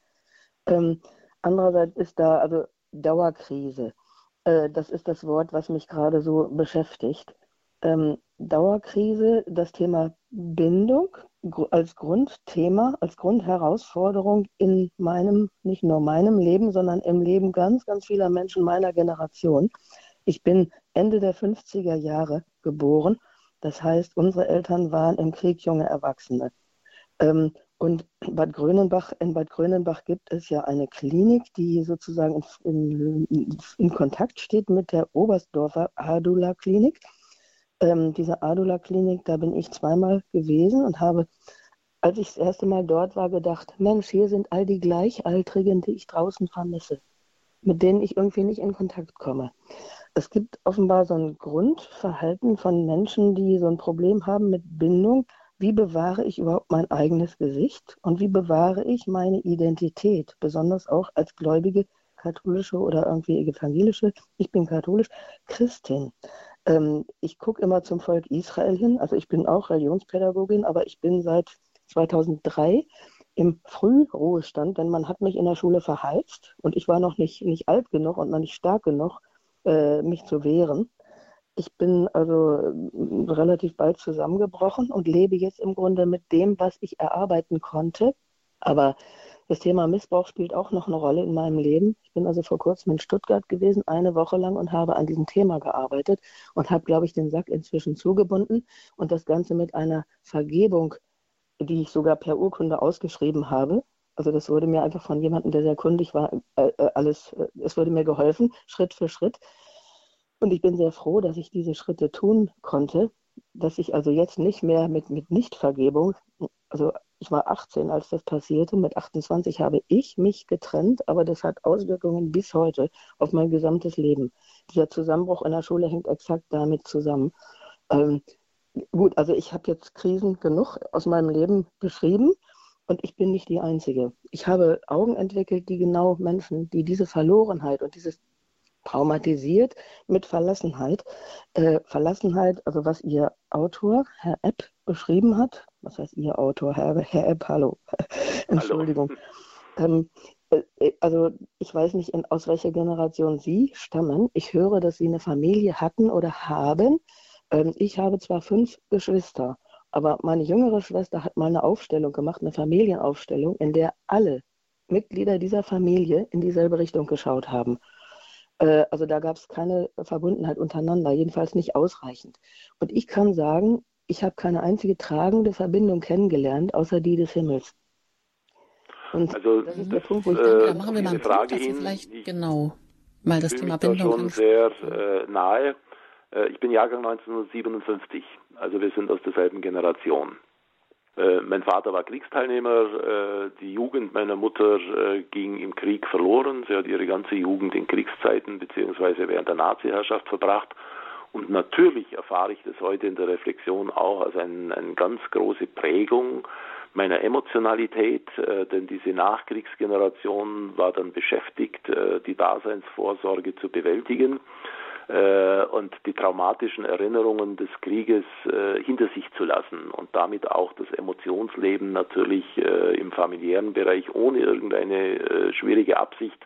Ähm, andererseits ist da also Dauerkrise. Äh, das ist das Wort, was mich gerade so beschäftigt. Ähm, Dauerkrise, das Thema Bindung als Grundthema, als Grundherausforderung in meinem, nicht nur meinem Leben, sondern im Leben ganz, ganz vieler Menschen meiner Generation. Ich bin Ende der 50er Jahre geboren. Das heißt, unsere Eltern waren im Krieg junge Erwachsene. Ähm, und Bad Grönenbach, in Bad Grönenbach gibt es ja eine Klinik, die sozusagen in, in, in Kontakt steht mit der Oberstdorfer Adula Klinik. Ähm, diese Adula Klinik, da bin ich zweimal gewesen und habe, als ich das erste Mal dort war, gedacht, Mensch, hier sind all die Gleichaltrigen, die ich draußen vermisse, mit denen ich irgendwie nicht in Kontakt komme. Es gibt offenbar so ein Grundverhalten von Menschen, die so ein Problem haben mit Bindung. Wie bewahre ich überhaupt mein eigenes Gesicht? Und wie bewahre ich meine Identität, besonders auch als gläubige katholische oder irgendwie evangelische, ich bin katholisch, Christin. Ähm, ich gucke immer zum Volk Israel hin, also ich bin auch Religionspädagogin, aber ich bin seit 2003 im Frühruhestand, denn man hat mich in der Schule verheizt. Und ich war noch nicht, nicht alt genug und noch nicht stark genug, äh, mich zu wehren. Ich bin also äh, relativ bald zusammengebrochen und lebe jetzt im Grunde mit dem, was ich erarbeiten konnte. Aber das Thema Missbrauch spielt auch noch eine Rolle in meinem Leben. Ich bin also vor kurzem in Stuttgart gewesen, eine Woche lang und habe an diesem Thema gearbeitet und habe, glaube ich, den Sack inzwischen zugebunden und das Ganze mit einer Vergebung, die ich sogar per Urkunde ausgeschrieben habe. Also das wurde mir einfach von jemandem, der sehr kundig war, äh, äh alles, äh, es wurde mir geholfen, Schritt für Schritt. Und ich bin sehr froh, dass ich diese Schritte tun konnte, dass ich also jetzt nicht mehr mit, mit Nichtvergebung, also ich war 18, als das passierte, mit 28 habe ich mich getrennt, aber das hat Auswirkungen bis heute auf mein gesamtes Leben. Dieser Zusammenbruch in der Schule hängt exakt damit zusammen. Ähm, gut, also ich habe jetzt Krisen genug aus meinem Leben beschrieben und ich bin nicht die Einzige. Ich habe Augen entwickelt, die genau Menschen, die diese Verlorenheit und dieses traumatisiert mit Verlassenheit. Äh, Verlassenheit, also was Ihr Autor, Herr Epp, beschrieben hat. Was heißt Ihr Autor, Herr, Herr Epp, hallo. [laughs] Entschuldigung. Ähm, äh, also ich weiß nicht, in, aus welcher Generation Sie stammen. Ich höre, dass Sie eine Familie hatten oder haben. Ähm, ich habe zwar fünf Geschwister, aber meine jüngere Schwester hat mal eine Aufstellung gemacht, eine Familienaufstellung, in der alle Mitglieder dieser Familie in dieselbe Richtung geschaut haben. Äh, also da gab es keine Verbundenheit untereinander, jedenfalls nicht ausreichend. Und ich kann sagen, ich habe keine einzige tragende Verbindung kennengelernt, außer die des Himmels. Und also das ist der Punkt, wo ich äh, denke, da machen wir mal eine Frage hin. Vielleicht ich, genau mal das Thema Bindung da schon sehr äh, nahe. Äh, ich bin Jahrgang 1957, also wir sind aus derselben Generation. Äh, mein Vater war Kriegsteilnehmer, äh, die Jugend meiner Mutter äh, ging im Krieg verloren. Sie hat ihre ganze Jugend in Kriegszeiten beziehungsweise während der Nazi-Herrschaft verbracht. Und natürlich erfahre ich das heute in der Reflexion auch als ein, eine ganz große Prägung meiner Emotionalität, äh, denn diese Nachkriegsgeneration war dann beschäftigt, äh, die Daseinsvorsorge zu bewältigen und die traumatischen Erinnerungen des Krieges äh, hinter sich zu lassen und damit auch das Emotionsleben natürlich äh, im familiären Bereich ohne irgendeine äh, schwierige Absicht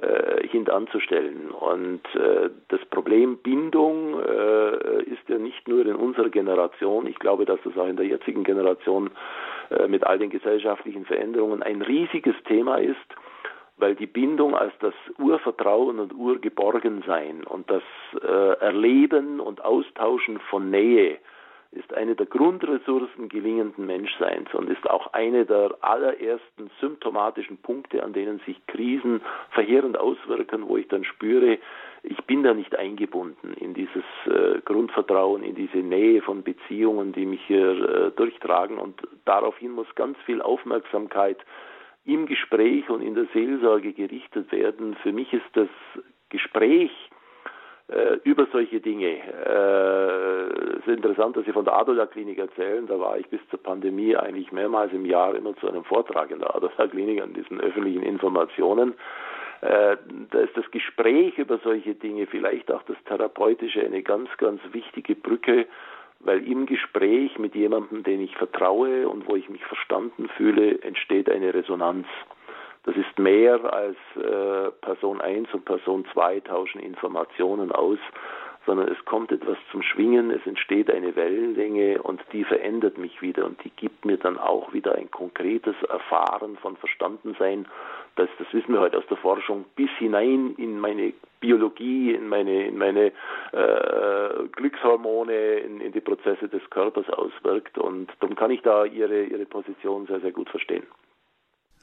äh, hintanzustellen. Und äh, das Problem Bindung äh, ist ja nicht nur in unserer Generation, ich glaube, dass das auch in der jetzigen Generation äh, mit all den gesellschaftlichen Veränderungen ein riesiges Thema ist weil die Bindung als das Urvertrauen und Urgeborgensein und das äh, Erleben und Austauschen von Nähe ist eine der Grundressourcen gelingenden Menschseins und ist auch eine der allerersten symptomatischen Punkte, an denen sich Krisen verheerend auswirken, wo ich dann spüre, ich bin da nicht eingebunden in dieses äh, Grundvertrauen, in diese Nähe von Beziehungen, die mich hier äh, durchtragen. Und daraufhin muss ganz viel Aufmerksamkeit im Gespräch und in der Seelsorge gerichtet werden. Für mich ist das Gespräch äh, über solche Dinge. Äh, es ist interessant, dass Sie von der Adola-Klinik erzählen. Da war ich bis zur Pandemie eigentlich mehrmals im Jahr immer zu einem Vortrag in der Adola-Klinik an diesen öffentlichen Informationen. Äh, da ist das Gespräch über solche Dinge, vielleicht auch das Therapeutische, eine ganz, ganz wichtige Brücke weil im Gespräch mit jemandem, den ich vertraue und wo ich mich verstanden fühle, entsteht eine Resonanz. Das ist mehr als äh, Person 1 und Person 2 tauschen Informationen aus, sondern es kommt etwas zum Schwingen, es entsteht eine Wellenlänge und die verändert mich wieder und die gibt mir dann auch wieder ein konkretes Erfahren von Verstandensein, das, das wissen wir heute aus der Forschung, bis hinein in meine Biologie, in meine, in meine äh, Glückshormone, in, in die Prozesse des Körpers auswirkt und darum kann ich da Ihre, Ihre Position sehr, sehr gut verstehen.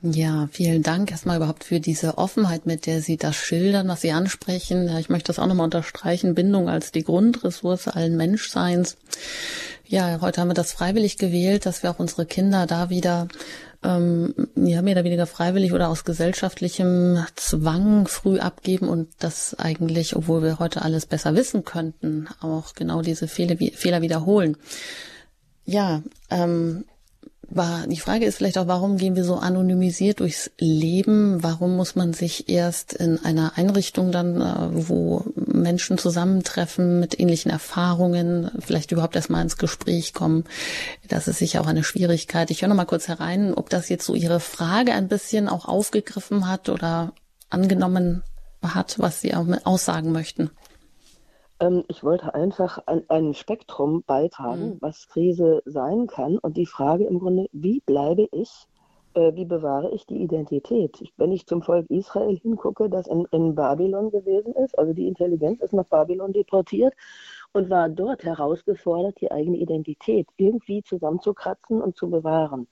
Ja, vielen Dank erstmal überhaupt für diese Offenheit, mit der Sie das schildern, was Sie ansprechen. Ich möchte das auch nochmal unterstreichen. Bindung als die Grundressource allen Menschseins. Ja, heute haben wir das freiwillig gewählt, dass wir auch unsere Kinder da wieder ähm, ja, mehr oder weniger freiwillig oder aus gesellschaftlichem Zwang früh abgeben und das eigentlich, obwohl wir heute alles besser wissen könnten, auch genau diese Fehler, Fehler wiederholen. Ja, ähm, war, die Frage ist vielleicht auch, warum gehen wir so anonymisiert durchs Leben? Warum muss man sich erst in einer Einrichtung dann, äh, wo Menschen zusammentreffen mit ähnlichen Erfahrungen, vielleicht überhaupt erstmal ins Gespräch kommen? Das ist sicher auch eine Schwierigkeit. Ich höre noch mal kurz herein, ob das jetzt so Ihre Frage ein bisschen auch aufgegriffen hat oder angenommen hat, was Sie auch aussagen möchten. Ähm, ich wollte einfach ein, ein Spektrum beitragen, mhm. was Krise sein kann. Und die Frage im Grunde, wie bleibe ich, äh, wie bewahre ich die Identität? Ich, wenn ich zum Volk Israel hingucke, das in, in Babylon gewesen ist, also die Intelligenz ist nach Babylon deportiert und war dort herausgefordert, die eigene Identität irgendwie zusammenzukratzen und zu bewahren.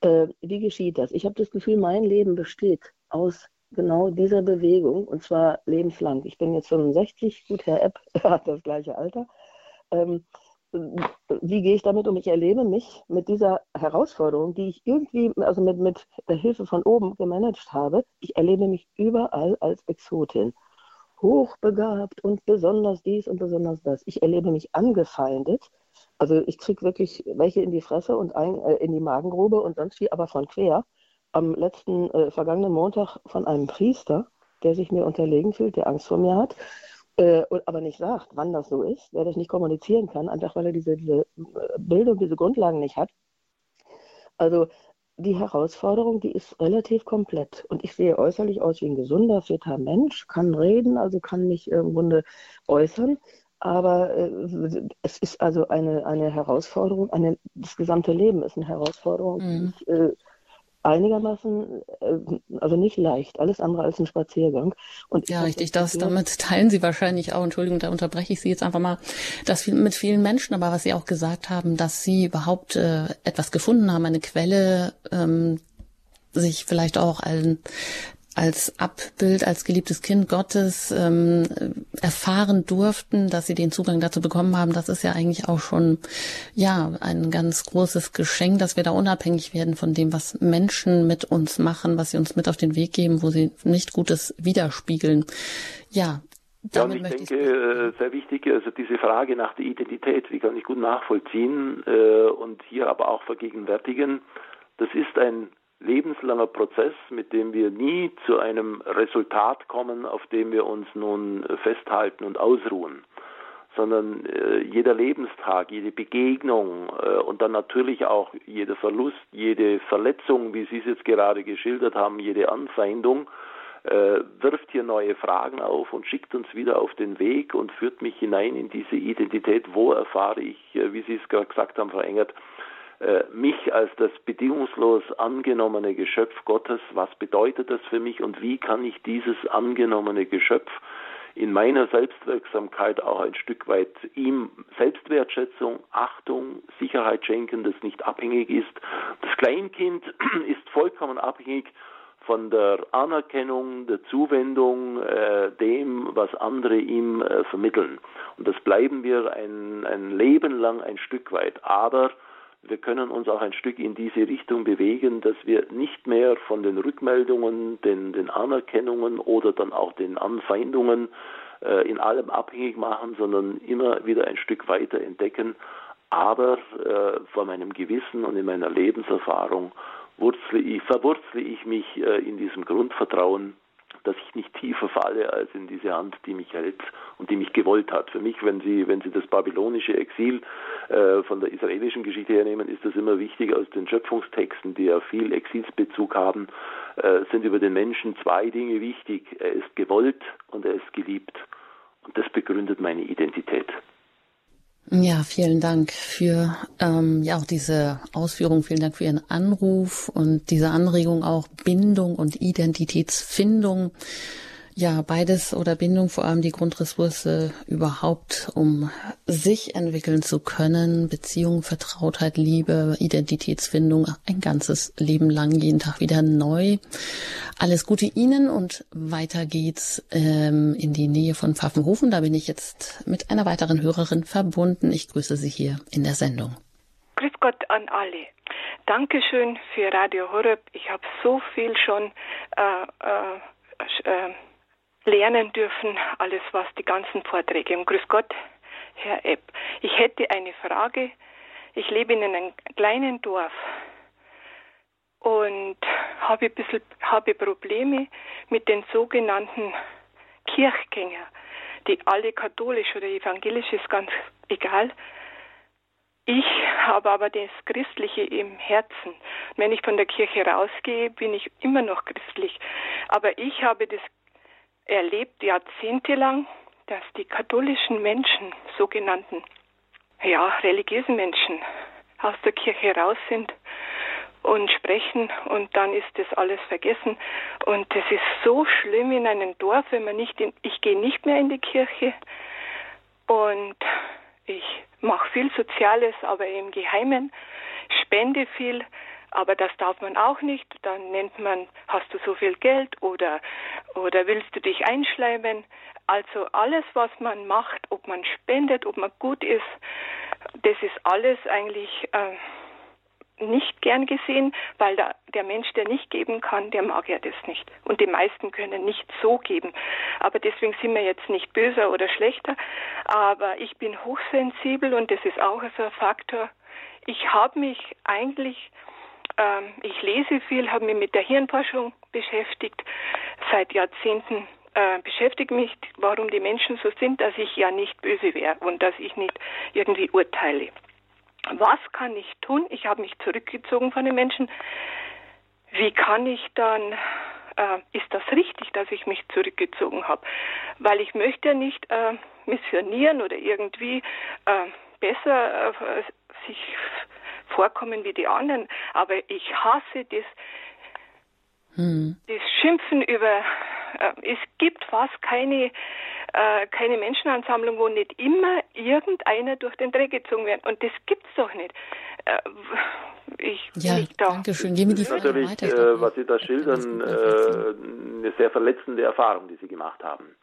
Äh, wie geschieht das? Ich habe das Gefühl, mein Leben besteht aus genau dieser Bewegung und zwar lebenslang. Ich bin jetzt 65, gut, Herr Epp [laughs] hat das gleiche Alter. Ähm, wie gehe ich damit um? Ich erlebe mich mit dieser Herausforderung, die ich irgendwie, also mit, mit der Hilfe von oben gemanagt habe. Ich erlebe mich überall als Exotin. Hochbegabt und besonders dies und besonders das. Ich erlebe mich angefeindet. Also ich kriege wirklich welche in die Fresse und ein, äh, in die Magengrube und sonst wie, aber von quer am letzten, äh, vergangenen Montag von einem Priester, der sich mir unterlegen fühlt, der Angst vor mir hat, äh, aber nicht sagt, wann das so ist, der das nicht kommunizieren kann, einfach weil er diese, diese äh, Bildung, diese Grundlagen nicht hat. Also die Herausforderung, die ist relativ komplett. Und ich sehe äußerlich aus wie ein gesunder, fitter Mensch, kann reden, also kann mich im Grunde äußern. Aber äh, es ist also eine, eine Herausforderung, eine, das gesamte Leben ist eine Herausforderung, mhm. die ich äh, einigermaßen, äh, also nicht leicht, alles andere als ein Spaziergang. Und ja, richtig, das, damit teilen Sie wahrscheinlich auch, Entschuldigung, da unterbreche ich Sie jetzt einfach mal, dass mit vielen Menschen, aber was Sie auch gesagt haben, dass Sie überhaupt äh, etwas gefunden haben, eine Quelle, ähm, sich vielleicht auch ein, als Abbild, als geliebtes Kind Gottes ähm, erfahren durften, dass sie den Zugang dazu bekommen haben, das ist ja eigentlich auch schon ja ein ganz großes Geschenk, dass wir da unabhängig werden von dem, was Menschen mit uns machen, was sie uns mit auf den Weg geben, wo sie nicht Gutes widerspiegeln. Ja, ja, und ich denke, äh, sehr wichtig, also diese Frage nach der Identität, die kann ich gut nachvollziehen äh, und hier aber auch vergegenwärtigen. Das ist ein lebenslanger Prozess, mit dem wir nie zu einem Resultat kommen, auf dem wir uns nun festhalten und ausruhen, sondern äh, jeder Lebenstag, jede Begegnung äh, und dann natürlich auch jeder Verlust, jede Verletzung, wie Sie es jetzt gerade geschildert haben, jede Anfeindung, äh, wirft hier neue Fragen auf und schickt uns wieder auf den Weg und führt mich hinein in diese Identität. Wo erfahre ich, äh, wie Sie es gerade gesagt haben, Frau Engert, äh, mich als das bedingungslos angenommene Geschöpf Gottes, was bedeutet das für mich und wie kann ich dieses angenommene Geschöpf in meiner Selbstwirksamkeit auch ein Stück weit ihm Selbstwertschätzung, Achtung, Sicherheit schenken, das nicht abhängig ist. Das Kleinkind [clears throat] ist vollkommen abhängig von der Anerkennung, der Zuwendung, äh, dem, was andere ihm äh, vermitteln. Und das bleiben wir ein, ein Leben lang ein Stück weit. Aber wir können uns auch ein Stück in diese Richtung bewegen, dass wir nicht mehr von den Rückmeldungen, den, den Anerkennungen oder dann auch den Anfeindungen äh, in allem abhängig machen, sondern immer wieder ein Stück weiter entdecken. Aber äh, vor meinem Gewissen und in meiner Lebenserfahrung wurzle ich, verwurzle ich mich äh, in diesem Grundvertrauen dass ich nicht tiefer falle als in diese Hand, die mich hält und die mich gewollt hat. Für mich, wenn Sie, wenn Sie das babylonische Exil äh, von der israelischen Geschichte hernehmen, ist das immer wichtig aus den Schöpfungstexten, die ja viel Exilsbezug haben, äh, sind über den Menschen zwei Dinge wichtig. Er ist gewollt und er ist geliebt. das begründet meine Identität. Ja, vielen Dank für ähm, ja auch diese Ausführung. Vielen Dank für Ihren Anruf und diese Anregung auch Bindung und Identitätsfindung ja, beides oder Bindung vor allem die Grundressource überhaupt, um sich entwickeln zu können. Beziehung, Vertrautheit, Liebe, Identitätsfindung, ein ganzes Leben lang, jeden Tag wieder neu. Alles Gute Ihnen und weiter geht's ähm, in die Nähe von Pfaffenhofen. Da bin ich jetzt mit einer weiteren Hörerin verbunden. Ich grüße Sie hier in der Sendung. Grüß Gott an alle. Dankeschön für Radio Horeb. Ich habe so viel schon äh, äh, äh lernen dürfen, alles was die ganzen Vorträge. Und grüß Gott, Herr Epp. Ich hätte eine Frage. Ich lebe in einem kleinen Dorf und habe ein bisschen, habe Probleme mit den sogenannten Kirchgängern, die alle katholisch oder evangelisch ist ganz egal. Ich habe aber das Christliche im Herzen. Wenn ich von der Kirche rausgehe, bin ich immer noch christlich. Aber ich habe das erlebt jahrzehntelang, dass die katholischen Menschen, sogenannten, ja, religiösen Menschen, aus der Kirche raus sind und sprechen und dann ist das alles vergessen. Und das ist so schlimm in einem Dorf, wenn man nicht in, ich gehe nicht mehr in die Kirche und ich mache viel Soziales, aber im Geheimen, spende viel, aber das darf man auch nicht. Dann nennt man, hast du so viel Geld oder, oder willst du dich einschleimen? Also alles, was man macht, ob man spendet, ob man gut ist, das ist alles eigentlich äh, nicht gern gesehen, weil da, der Mensch, der nicht geben kann, der mag ja das nicht. Und die meisten können nicht so geben. Aber deswegen sind wir jetzt nicht böser oder schlechter. Aber ich bin hochsensibel und das ist auch so ein Faktor. Ich habe mich eigentlich ähm, ich lese viel, habe mich mit der Hirnforschung beschäftigt. Seit Jahrzehnten äh, beschäftige mich, warum die Menschen so sind, dass ich ja nicht böse wäre und dass ich nicht irgendwie urteile. Was kann ich tun? Ich habe mich zurückgezogen von den Menschen. Wie kann ich dann, äh, ist das richtig, dass ich mich zurückgezogen habe? Weil ich möchte ja nicht äh, missionieren oder irgendwie äh, besser äh, sich vorkommen wie die anderen, aber ich hasse das, hm. das Schimpfen über, äh, es gibt fast keine, äh, keine Menschenansammlung, wo nicht immer irgendeiner durch den Dreck gezogen wird. Und das gibt's doch nicht. Äh, ich ja, danke schön. Gehen wir die Frage natürlich, weiter. Äh, was Sie da schildern, äh, eine sehr verletzende Erfahrung, die Sie gemacht haben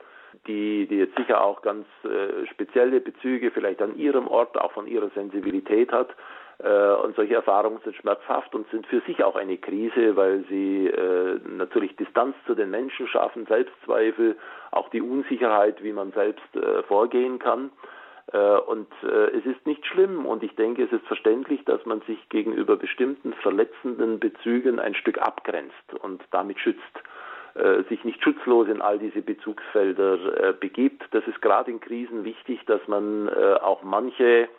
die, die jetzt sicher auch ganz äh, spezielle Bezüge vielleicht an ihrem Ort, auch von ihrer Sensibilität hat. Äh, und solche Erfahrungen sind schmerzhaft und sind für sich auch eine Krise, weil sie äh, natürlich Distanz zu den Menschen schaffen, Selbstzweifel, auch die Unsicherheit, wie man selbst äh, vorgehen kann. Und es ist nicht schlimm und ich denke, es ist verständlich, dass man sich gegenüber bestimmten verletzenden Bezügen ein Stück abgrenzt und damit schützt sich nicht schutzlos in all diese Bezugsfelder begibt. Das ist gerade in Krisen wichtig, dass man auch manche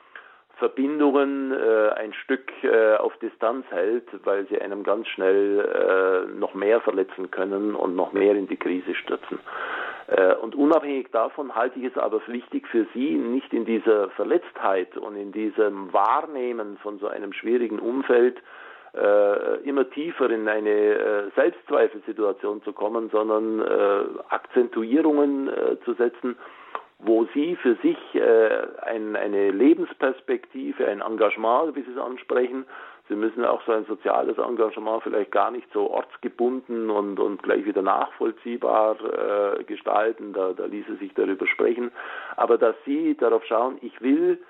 Verbindungen äh, ein Stück äh, auf Distanz hält, weil sie einem ganz schnell äh, noch mehr verletzen können und noch mehr in die Krise stürzen. Äh, und unabhängig davon halte ich es aber wichtig für Sie, nicht in dieser Verletztheit und in diesem Wahrnehmen von so einem schwierigen Umfeld äh, immer tiefer in eine äh, Selbstzweifelsituation zu kommen, sondern Akzentuierungen zu setzen wo sie für sich äh, ein, eine Lebensperspektive, ein Engagement, wie Sie es ansprechen, Sie müssen auch so ein soziales Engagement vielleicht gar nicht so ortsgebunden und, und gleich wieder nachvollziehbar äh, gestalten, da, da ließe sich darüber sprechen, aber dass Sie darauf schauen, ich will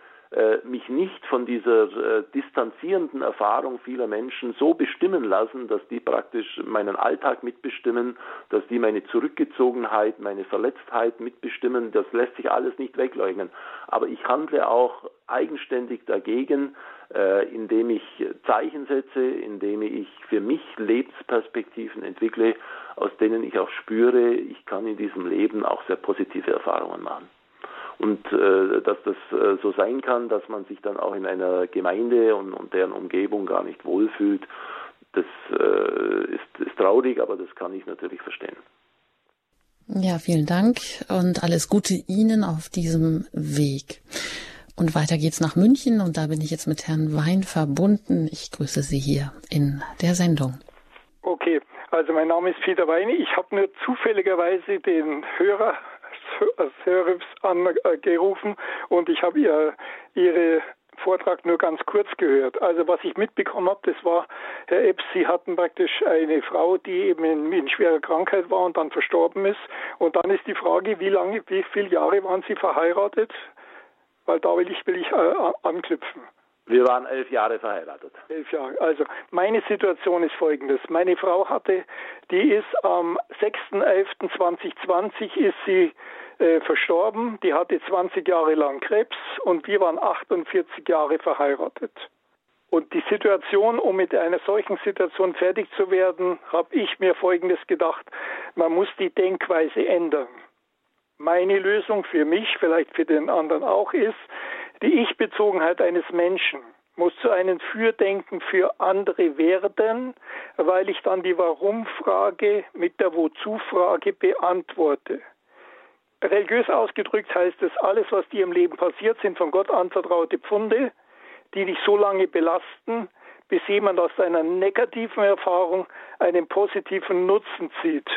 mich nicht von dieser äh, distanzierenden Erfahrung vieler Menschen so bestimmen lassen, dass die praktisch meinen Alltag mitbestimmen, dass die meine Zurückgezogenheit, meine Verletztheit mitbestimmen. Das lässt sich alles nicht wegleugnen. Aber ich handle auch eigenständig dagegen, äh, indem ich Zeichen setze, indem ich für mich Lebensperspektiven entwickle, aus denen ich auch spüre, ich kann in diesem Leben auch sehr positive Erfahrungen machen. Und äh, dass das äh, so sein kann, dass man sich dann auch in einer Gemeinde und, und deren Umgebung gar nicht wohlfühlt, das äh, ist, ist traurig, aber das kann ich natürlich verstehen. Ja, vielen Dank und alles Gute Ihnen auf diesem Weg. Und weiter geht's nach München und da bin ich jetzt mit Herrn Wein verbunden. Ich grüße Sie hier in der Sendung. Okay, also mein Name ist Peter Weine. Ich habe nur zufälligerweise den Hörer Hörers angerufen und ich habe ihr, Ihre Vortrag nur ganz kurz gehört. Also was ich mitbekommen habe, das war, Herr Epps, Sie hatten praktisch eine Frau, die eben in, in, schwerer Krankheit war und dann verstorben ist. Und dann ist die Frage, wie lange, wie viele Jahre waren Sie verheiratet? Weil da will ich, will ich äh, anknüpfen. Wir waren elf Jahre verheiratet. Elf Jahre. Also meine Situation ist folgendes. Meine Frau hatte, die ist am 6.11.2020 ist sie äh, verstorben. Die hatte 20 Jahre lang Krebs und wir waren 48 Jahre verheiratet. Und die Situation, um mit einer solchen Situation fertig zu werden, habe ich mir Folgendes gedacht. Man muss die Denkweise ändern. Meine Lösung für mich, vielleicht für den anderen auch, ist, die Ich-Bezogenheit eines Menschen muss zu einem Fürdenken für andere werden, weil ich dann die Warum-Frage mit der Wozu-Frage beantworte. Religiös ausgedrückt heißt es, alles, was dir im Leben passiert, sind von Gott anvertraute Pfunde, die dich so lange belasten, bis jemand aus deiner negativen Erfahrung einen positiven Nutzen zieht.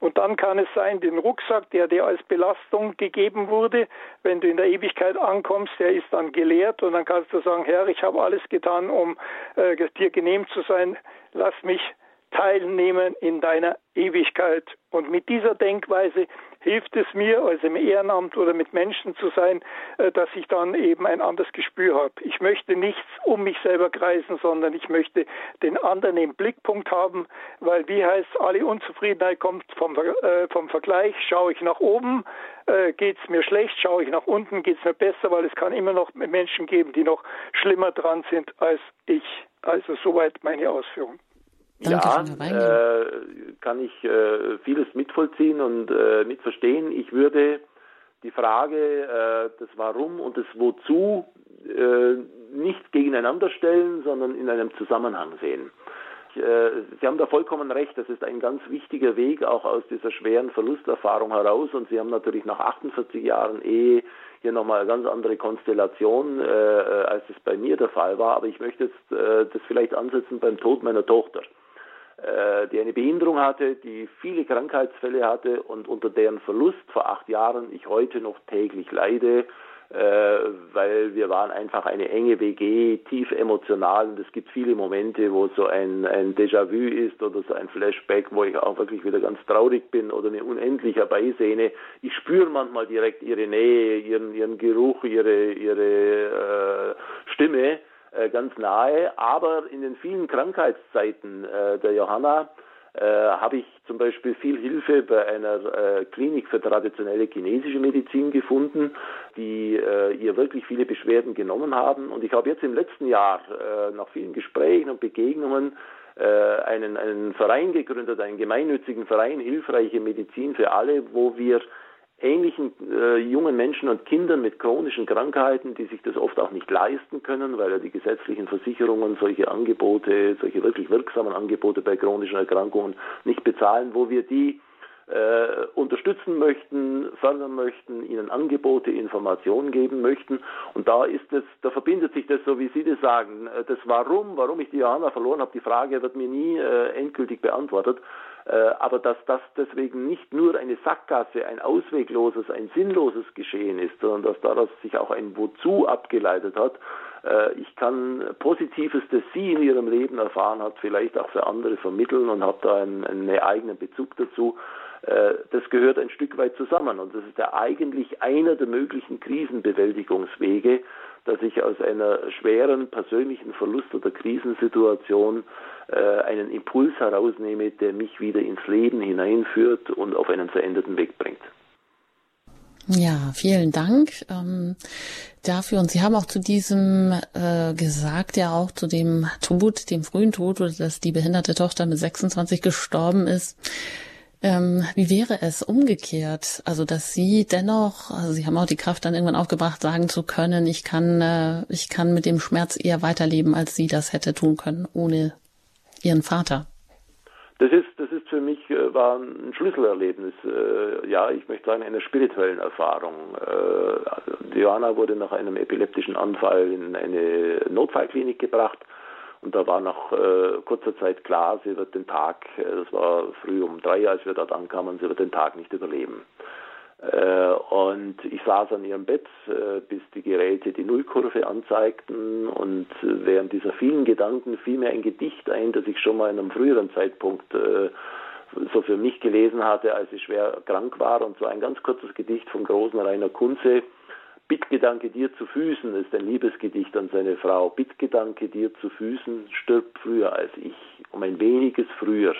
Und dann kann es sein, den Rucksack, der dir als Belastung gegeben wurde, wenn du in der Ewigkeit ankommst, der ist dann geleert und dann kannst du sagen, Herr, ich habe alles getan, um äh, dir genehm zu sein, lass mich teilnehmen in deiner Ewigkeit. Und mit dieser Denkweise hilft es mir, also im Ehrenamt oder mit Menschen zu sein, äh, dass ich dann eben ein anderes Gespür habe. Ich möchte nichts um mich selber kreisen, sondern ich möchte den anderen im Blickpunkt haben, weil wie heißt, alle Unzufriedenheit kommt vom, äh, vom Vergleich. Schaue ich nach oben, äh, geht es mir schlecht, schaue ich nach unten, geht es mir besser, weil es kann immer noch Menschen geben, die noch schlimmer dran sind als ich. Also soweit meine Ausführung. Danke, ja, äh, kann ich äh, vieles mitvollziehen und äh, mitverstehen. Ich würde die Frage, äh, das Warum und das Wozu äh, nicht gegeneinander stellen, sondern in einem Zusammenhang sehen. Äh, Sie haben da vollkommen recht, das ist ein ganz wichtiger Weg auch aus dieser schweren Verlusterfahrung heraus und Sie haben natürlich nach 48 Jahren Ehe hier nochmal eine ganz andere Konstellation, als es bei mir der Fall war, aber ich möchte jetzt das vielleicht ansetzen beim Tod meiner Tochter. Äh, die eine Behinderung hatte, die viele Krankheitsfälle hatte und unter deren Verlust vor acht Jahren ich heute noch täglich leide, äh, weil wir waren einfach eine enge WG, tief emotional und es gibt viele Momente, wo so ein, ein Déjà-vu ist oder so ein Flashback, wo ich auch wirklich wieder ganz traurig bin oder eine unendlich herbeisehne. Ich spüre manchmal direkt ihre Nähe, ihren, ihren Geruch, ihre, ihre äh, Stimme ganz nahe. Aber in den vielen Krankheitszeiten äh, der Johanna äh, habe ich zum Beispiel viel Hilfe bei einer äh, Klinik für traditionelle chinesische Medizin gefunden, die äh, ihr wirklich viele Beschwerden genommen haben. Und ich habe jetzt im letzten Jahr äh, nach vielen Gesprächen und Begegnungen äh, einen, einen Verein gegründet, einen gemeinnützigen Verein, Hilfreiche Medizin für alle, wo wir ähnlichen äh, jungen Menschen und Kindern mit chronischen Krankheiten, die sich das oft auch nicht leisten können, weil ja die gesetzlichen Versicherungen solche Angebote, solche wirklich wirksamen Angebote bei chronischen Erkrankungen nicht bezahlen, wo wir die äh, unterstützen möchten, fördern möchten, ihnen Angebote, Informationen geben möchten. Und da ist es, da verbindet sich das so, wie Sie das sagen. Das Warum, warum ich die Johanna verloren habe, die Frage wird mir nie äh, endgültig beantwortet. Äh, aber dass das deswegen nicht nur eine Sackgasse, ein auswegloses, ein sinnloses Geschehen ist, sondern dass daraus sich auch ein Wozu abgeleitet hat. Äh, ich kann Positives, das sie in ihrem Leben erfahren hat, vielleicht auch für andere vermitteln und habe da einen, einen eigenen Bezug dazu. Äh, das gehört ein Stück weit zusammen und das ist ja eigentlich einer der möglichen Krisenbewältigungswege, dass ich aus einer schweren persönlichen Verlust oder Krisensituation äh, einen Impuls herausnehme, der mich wieder ins Leben hineinführt und auf einen veränderten Weg bringt. Ja, vielen Dank ähm, dafür. Und Sie haben auch zu diesem äh, gesagt, ja auch zu dem Tod, dem frühen Tod, oder dass die behinderte Tochter mit 26 gestorben ist. Ähm, wie wäre es umgekehrt? Also, dass Sie dennoch, also Sie haben auch die Kraft dann irgendwann aufgebracht, sagen zu können, ich kann, äh, ich kann mit dem Schmerz eher weiterleben, als sie das hätte tun können, ohne Ihren Vater. Das ist, das ist für mich äh, war ein Schlüsselerlebnis, äh, ja, ich möchte sagen, einer spirituellen Erfahrung. Äh, Johanna wurde nach einem epileptischen Anfall in eine Notfallklinik gebracht und da war nach äh, kurzer Zeit klar, sie wird den Tag, äh, das war früh um drei, als wir dort ankamen, sie wird den Tag nicht überleben. Äh, und ich saß an ihrem Bett, äh, bis die Geräte die Nullkurve anzeigten und während dieser vielen Gedanken fiel mir ein Gedicht ein, das ich schon mal in einem früheren Zeitpunkt äh, so für mich gelesen hatte, als ich schwer krank war und so ein ganz kurzes Gedicht vom großen Rainer Kunze. Bittgedanke dir zu Füßen ist ein Liebesgedicht an seine Frau. Bittgedanke dir zu Füßen stirbt früher als ich, um ein weniges früher,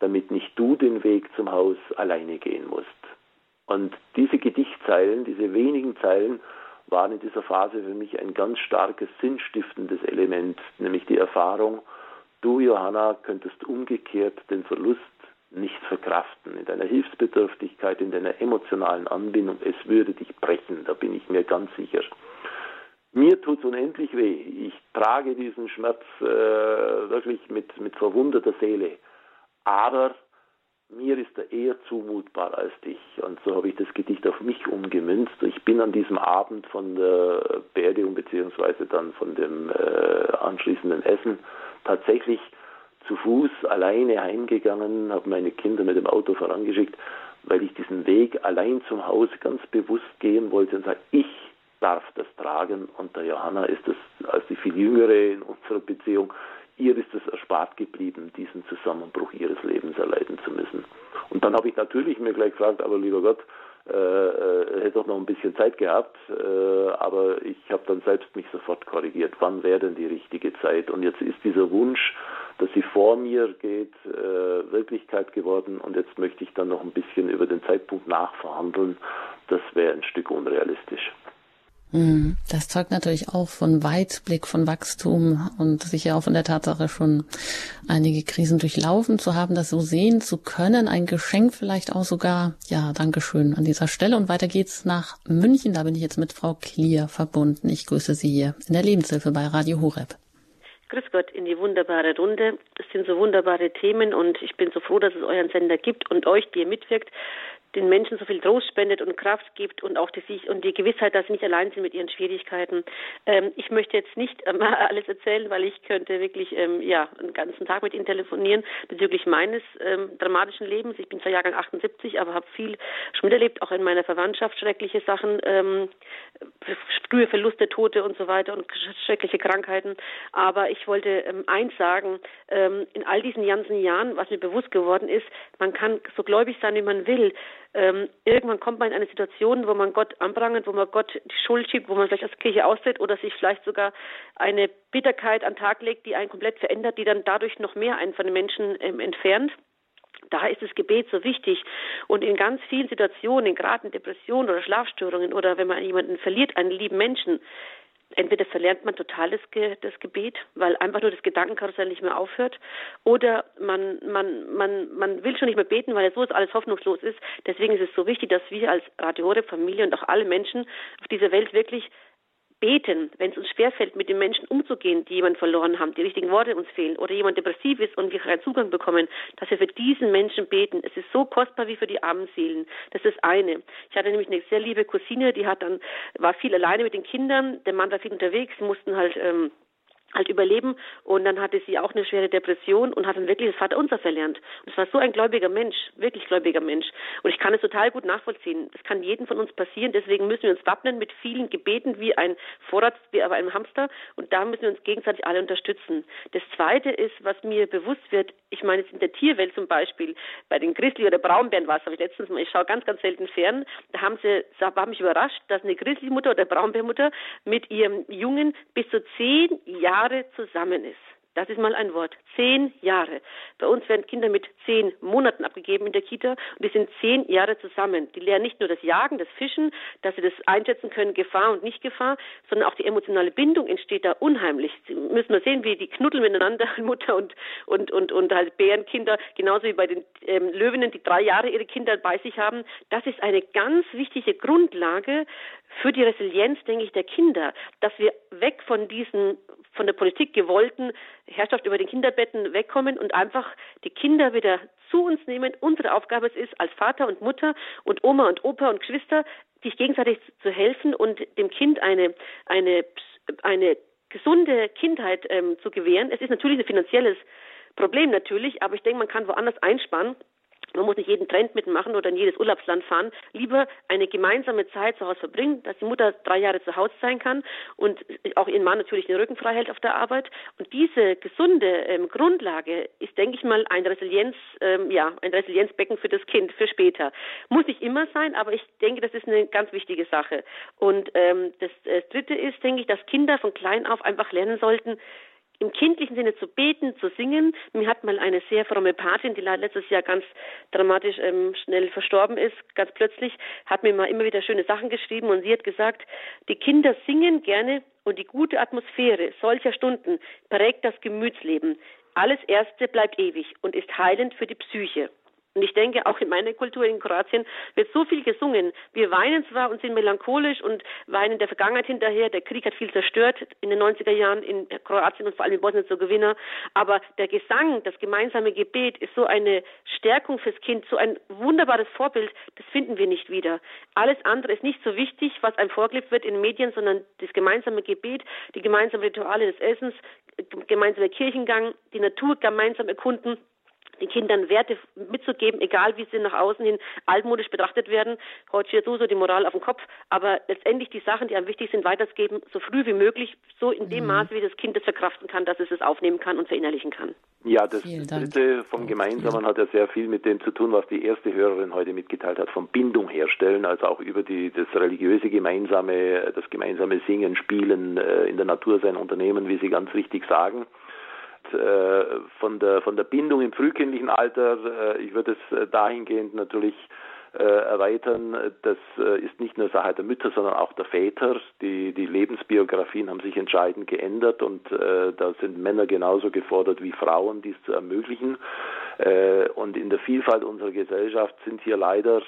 damit nicht du den Weg zum Haus alleine gehen musst. Und diese Gedichtzeilen, diese wenigen Zeilen, waren in dieser Phase für mich ein ganz starkes sinnstiftendes Element, nämlich die Erfahrung, du Johanna könntest umgekehrt den Verlust nicht verkraften. In deiner Hilfsbedürftigkeit, in deiner emotionalen Anbindung, es würde dich brechen, da bin ich mir ganz sicher. Mir tut es unendlich weh. Ich trage diesen Schmerz äh, wirklich mit, mit verwundeter Seele. Aber mir ist er eher zumutbar als dich. Und so habe ich das Gedicht auf mich umgemünzt. Ich bin an diesem Abend von der Beerdigung beziehungsweise dann von dem äh, anschließenden Essen tatsächlich zu Fuß alleine heimgegangen, habe meine Kinder mit dem Auto vorangeschickt, weil ich diesen Weg allein zum Haus ganz bewusst gehen wollte und sage, ich darf das tragen. Und der Johanna ist das als die viel jüngere in unserer Beziehung ihr ist es erspart geblieben, diesen Zusammenbruch ihres Lebens erleiden zu müssen. Und dann habe ich natürlich mir gleich gefragt, aber lieber Gott, äh, äh, hätte doch noch ein bisschen Zeit gehabt, äh, aber ich habe dann selbst mich sofort korrigiert, wann wäre denn die richtige Zeit? Und jetzt ist dieser Wunsch, dass sie vor mir geht, äh, Wirklichkeit geworden und jetzt möchte ich dann noch ein bisschen über den Zeitpunkt nachverhandeln. Das wäre ein Stück unrealistisch. Mhm. Das zeugt natürlich auch von Weitblick, von Wachstum und sicher auch von der Tatsache, schon einige Krisen durchlaufen zu haben, das so sehen zu können. Ein Geschenk vielleicht auch sogar. Ja, Dankeschön an dieser Stelle. Und weiter geht's nach München. Da bin ich jetzt mit Frau Klier verbunden. Ich grüße Sie hier in der Lebenshilfe bei Radio Horeb. Grüß Gott in die wunderbare Runde. Es sind so wunderbare Themen und ich bin so froh, dass es euren Sender gibt und euch, die ihr mitwirkt den Menschen so viel Trost spendet und Kraft gibt und auch die, und die Gewissheit, dass sie nicht allein sind mit ihren Schwierigkeiten. Ähm, ich möchte jetzt nicht ähm, [laughs] alles erzählen, weil ich könnte wirklich ähm, ja einen ganzen Tag mit Ihnen telefonieren bezüglich meines ähm, dramatischen Lebens. Ich bin zwar Jahrgang 78, aber habe viel schon miterlebt, auch in meiner Verwandtschaft schreckliche Sachen, ähm, frühe Verluste, Tote und so weiter und schreckliche Krankheiten. Aber ich wollte ähm, eins sagen: In all diesen ganzen Jahren, was mir bewusst geworden ist, man kann so gläubig sein, wie man will ähm, irgendwann kommt man in eine Situation, wo man Gott anprangert, wo man Gott die Schuld schiebt, wo man vielleicht als Kirche austritt oder sich vielleicht sogar eine Bitterkeit an den Tag legt, die einen komplett verändert, die dann dadurch noch mehr einen von den Menschen ähm, entfernt. Daher ist das Gebet so wichtig. Und in ganz vielen Situationen, gerade in Depressionen oder Schlafstörungen oder wenn man jemanden verliert, einen lieben Menschen, entweder verlernt man total das, Ge das Gebet, weil einfach nur das Gedankenkarussell nicht mehr aufhört, oder man, man, man, man will schon nicht mehr beten, weil so alles hoffnungslos ist. Deswegen ist es so wichtig, dass wir als Radio Horeb Familie und auch alle Menschen auf dieser Welt wirklich beten, wenn es uns schwerfällt, mit den Menschen umzugehen, die jemanden verloren haben, die richtigen Worte uns fehlen oder jemand depressiv ist und wir keinen Zugang bekommen, dass wir für diesen Menschen beten. Es ist so kostbar wie für die armen Seelen. Das ist eine. Ich hatte nämlich eine sehr liebe Cousine, die hat dann, war viel alleine mit den Kindern, der Mann war viel unterwegs, mussten halt ähm, halt überleben und dann hatte sie auch eine schwere Depression und hat dann wirklich das Vaterunser verlernt. Und es war so ein gläubiger Mensch, wirklich gläubiger Mensch. Und ich kann es total gut nachvollziehen. Das kann jedem von uns passieren. Deswegen müssen wir uns wappnen mit vielen Gebeten wie ein Vorrat, wie aber einem Hamster. Und da müssen wir uns gegenseitig alle unterstützen. Das Zweite ist, was mir bewusst wird, ich meine jetzt in der Tierwelt zum Beispiel, bei den Grizzly- oder Braunbären war es, habe ich letztens mal, ich schaue ganz, ganz selten fern, da haben sie, war mich überrascht, dass eine Grizzlymutter oder Braunbärmutter mit ihrem Jungen bis zu zehn Jahre zusammen ist. Das ist mal ein Wort. Zehn Jahre. Bei uns werden Kinder mit zehn Monaten abgegeben in der Kita und die sind zehn Jahre zusammen. Die lernen nicht nur das Jagen, das Fischen, dass sie das einschätzen können, Gefahr und nicht Gefahr, sondern auch die emotionale Bindung entsteht da unheimlich. Sie müssen wir sehen, wie die knuddeln miteinander, [laughs] Mutter und, und, und, und halt Bärenkinder, genauso wie bei den ähm, Löwinnen, die drei Jahre ihre Kinder bei sich haben. Das ist eine ganz wichtige Grundlage für die Resilienz, denke ich, der Kinder, dass wir weg von diesen von der Politik gewollten Herrschaft über den Kinderbetten wegkommen und einfach die Kinder wieder zu uns nehmen. Unsere Aufgabe es ist, als Vater und Mutter und Oma und Opa und Geschwister, sich gegenseitig zu helfen und dem Kind eine, eine, eine gesunde Kindheit ähm, zu gewähren. Es ist natürlich ein finanzielles Problem natürlich, aber ich denke, man kann woanders einsparen. Man muss nicht jeden Trend mitmachen oder in jedes Urlaubsland fahren. Lieber eine gemeinsame Zeit zu Hause verbringen, dass die Mutter drei Jahre zu Hause sein kann und auch ihren Mann natürlich den Rücken frei hält auf der Arbeit. Und diese gesunde ähm, Grundlage ist, denke ich mal, ein Resilienz, ähm, ja, ein Resilienzbecken für das Kind für später. Muss nicht immer sein, aber ich denke, das ist eine ganz wichtige Sache. Und ähm, das, das Dritte ist, denke ich, dass Kinder von klein auf einfach lernen sollten, im kindlichen Sinne zu beten, zu singen. Mir hat mal eine sehr fromme Patin, die letztes Jahr ganz dramatisch ähm, schnell verstorben ist, ganz plötzlich, hat mir mal immer wieder schöne Sachen geschrieben und sie hat gesagt, die Kinder singen gerne und die gute Atmosphäre solcher Stunden prägt das Gemütsleben. Alles Erste bleibt ewig und ist heilend für die Psyche. Und ich denke, auch in meiner Kultur in Kroatien wird so viel gesungen. Wir weinen zwar und sind melancholisch und weinen der Vergangenheit hinterher. Der Krieg hat viel zerstört in den 90er Jahren in Kroatien und vor allem in Bosnien zur Gewinner. Aber der Gesang, das gemeinsame Gebet ist so eine Stärkung fürs Kind, so ein wunderbares Vorbild. Das finden wir nicht wieder. Alles andere ist nicht so wichtig, was einem vorgelebt wird in den Medien, sondern das gemeinsame Gebet, die gemeinsamen Rituale des Essens, gemeinsamer Kirchengang, die Natur gemeinsam erkunden den Kindern Werte mitzugeben, egal wie sie nach außen hin altmodisch betrachtet werden. Heute steht so die Moral auf dem Kopf, aber letztendlich die Sachen, die am wichtig sind, weiterzugeben, so früh wie möglich, so in dem mhm. Maße, wie das Kind es verkraften kann, dass es es aufnehmen kann und verinnerlichen kann. Ja, das dritte vom Gemeinsamen hat ja sehr viel mit dem zu tun, was die erste Hörerin heute mitgeteilt hat, von Bindung herstellen, also auch über die, das religiöse Gemeinsame, das gemeinsame Singen, Spielen, äh, in der Natur sein Unternehmen, wie Sie ganz richtig sagen. Äh, von der von der Bindung im frühkindlichen Alter, äh, ich würde es äh, dahingehend natürlich erweitern. Das ist nicht nur Sache der Mütter, sondern auch der Väter. Die, die Lebensbiografien haben sich entscheidend geändert und da sind Männer genauso gefordert wie Frauen, dies zu ermöglichen. Und in der Vielfalt unserer Gesellschaft sind hier leider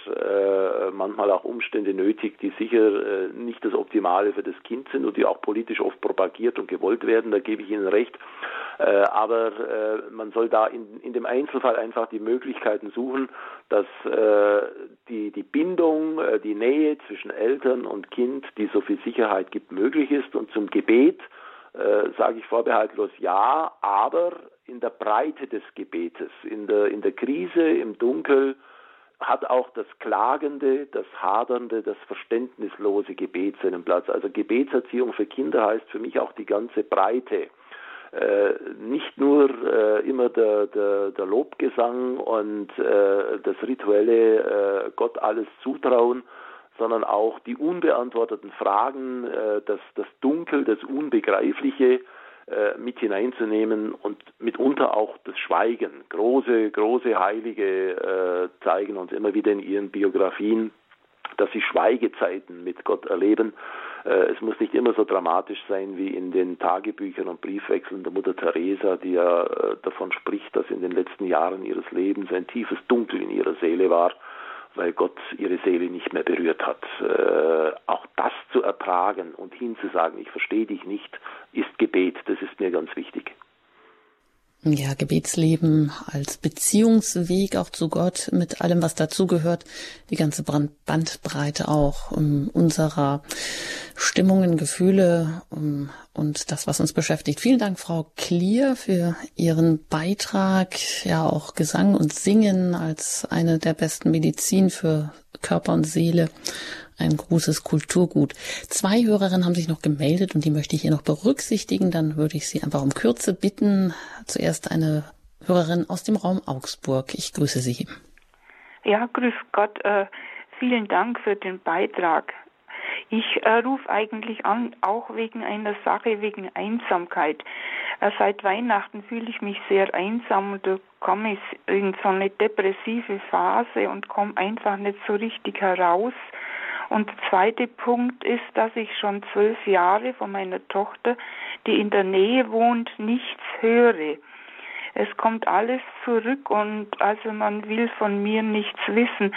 manchmal auch Umstände nötig, die sicher nicht das Optimale für das Kind sind und die auch politisch oft propagiert und gewollt werden. Da gebe ich Ihnen recht. Äh, aber äh, man soll da in, in dem Einzelfall einfach die Möglichkeiten suchen, dass äh, die, die Bindung, äh, die Nähe zwischen Eltern und Kind, die so viel Sicherheit gibt, möglich ist. Und zum Gebet äh, sage ich vorbehaltlos ja, aber in der Breite des Gebetes, in der, in der Krise, im Dunkel, hat auch das klagende, das hadernde, das verständnislose Gebet seinen Platz. Also Gebetserziehung für Kinder heißt für mich auch die ganze Breite äh, nicht nur äh, immer der, der, der Lobgesang und äh, das rituelle äh, Gott alles zutrauen, sondern auch die unbeantworteten Fragen, äh, das, das Dunkel, das Unbegreifliche äh, mit hineinzunehmen und mitunter auch das Schweigen. Große, große Heilige zeigen uns immer wieder in ihren Biografien, dass sie Schweigezeiten mit Gott erleben äh, es muss nicht immer so dramatisch sein wie in den Tagebüchern und Briefwechseln der Mutter Teresa, die ja äh, davon spricht, dass in den letzten Jahren ihres Lebens ein tiefes Dunkel in ihrer Seele war, weil Gott ihre Seele nicht mehr berührt hat. Äh, auch das zu ertragen und hinzusagen, ich verstehe dich nicht, ist Gebet, das ist mir ganz wichtig. Ja, Gebetsleben als Beziehungsweg auch zu Gott mit allem, was dazugehört, die ganze Bandbreite auch um, unserer Stimmungen, Gefühle um, und das, was uns beschäftigt. Vielen Dank, Frau Klier, für Ihren Beitrag. Ja, auch Gesang und Singen als eine der besten Medizin für Körper und Seele ein großes Kulturgut. Zwei Hörerinnen haben sich noch gemeldet und die möchte ich hier noch berücksichtigen. Dann würde ich Sie einfach um Kürze bitten. Zuerst eine Hörerin aus dem Raum Augsburg. Ich grüße Sie. Ja, grüß Gott. Äh, vielen Dank für den Beitrag. Ich äh, rufe eigentlich an, auch wegen einer Sache, wegen Einsamkeit. Äh, seit Weihnachten fühle ich mich sehr einsam und da komme ich in so eine depressive Phase und komme einfach nicht so richtig heraus. Und der zweite Punkt ist, dass ich schon zwölf Jahre von meiner Tochter, die in der Nähe wohnt, nichts höre. Es kommt alles zurück und also man will von mir nichts wissen.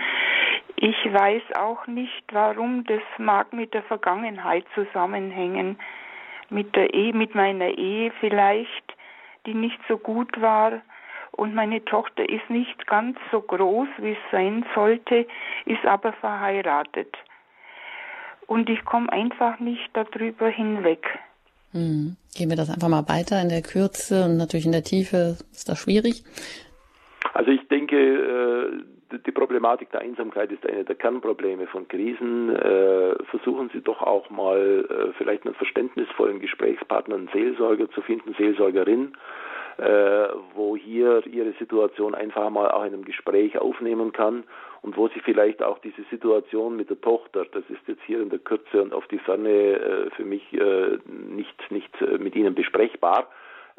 Ich weiß auch nicht, warum. Das mag mit der Vergangenheit zusammenhängen. Mit der Ehe, mit meiner Ehe vielleicht, die nicht so gut war und meine Tochter ist nicht ganz so groß, wie es sein sollte, ist aber verheiratet. Und ich komme einfach nicht darüber hinweg. Hm. Gehen wir das einfach mal weiter in der Kürze und natürlich in der Tiefe ist das schwierig. Also ich denke, äh, die Problematik der Einsamkeit ist eine der Kernprobleme von Krisen. Äh, versuchen Sie doch auch mal äh, vielleicht einen verständnisvollen Gesprächspartner, einen Seelsorger zu finden, Seelsorgerin, wo hier Ihre Situation einfach mal auch in einem Gespräch aufnehmen kann und wo Sie vielleicht auch diese Situation mit der Tochter, das ist jetzt hier in der Kürze und auf die Ferne für mich nicht, nicht mit Ihnen besprechbar,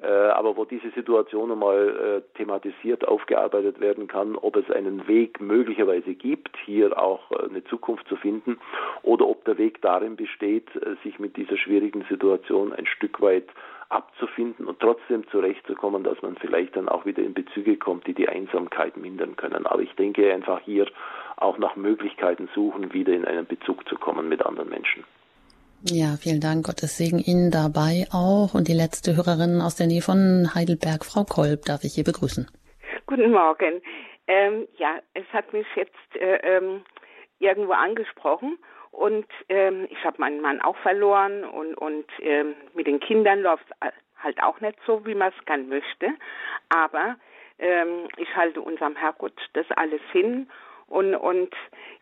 äh, aber wo diese Situation einmal äh, thematisiert, aufgearbeitet werden kann, ob es einen Weg möglicherweise gibt, hier auch äh, eine Zukunft zu finden, oder ob der Weg darin besteht, sich mit dieser schwierigen Situation ein Stück weit abzufinden und trotzdem zurechtzukommen, dass man vielleicht dann auch wieder in Bezüge kommt, die die Einsamkeit mindern können. Aber ich denke einfach hier auch nach Möglichkeiten suchen, wieder in einen Bezug zu kommen mit anderen Menschen. Ja, vielen Dank. Gottes Segen Ihnen dabei auch. Und die letzte Hörerin aus der Nähe von Heidelberg, Frau Kolb, darf ich hier begrüßen. Guten Morgen. Ähm, ja, es hat mich jetzt äh, ähm, irgendwo angesprochen und ähm, ich habe meinen Mann auch verloren und, und ähm, mit den Kindern läuft halt auch nicht so, wie man es gern möchte. Aber ähm, ich halte unserem Herrgott das alles hin und, und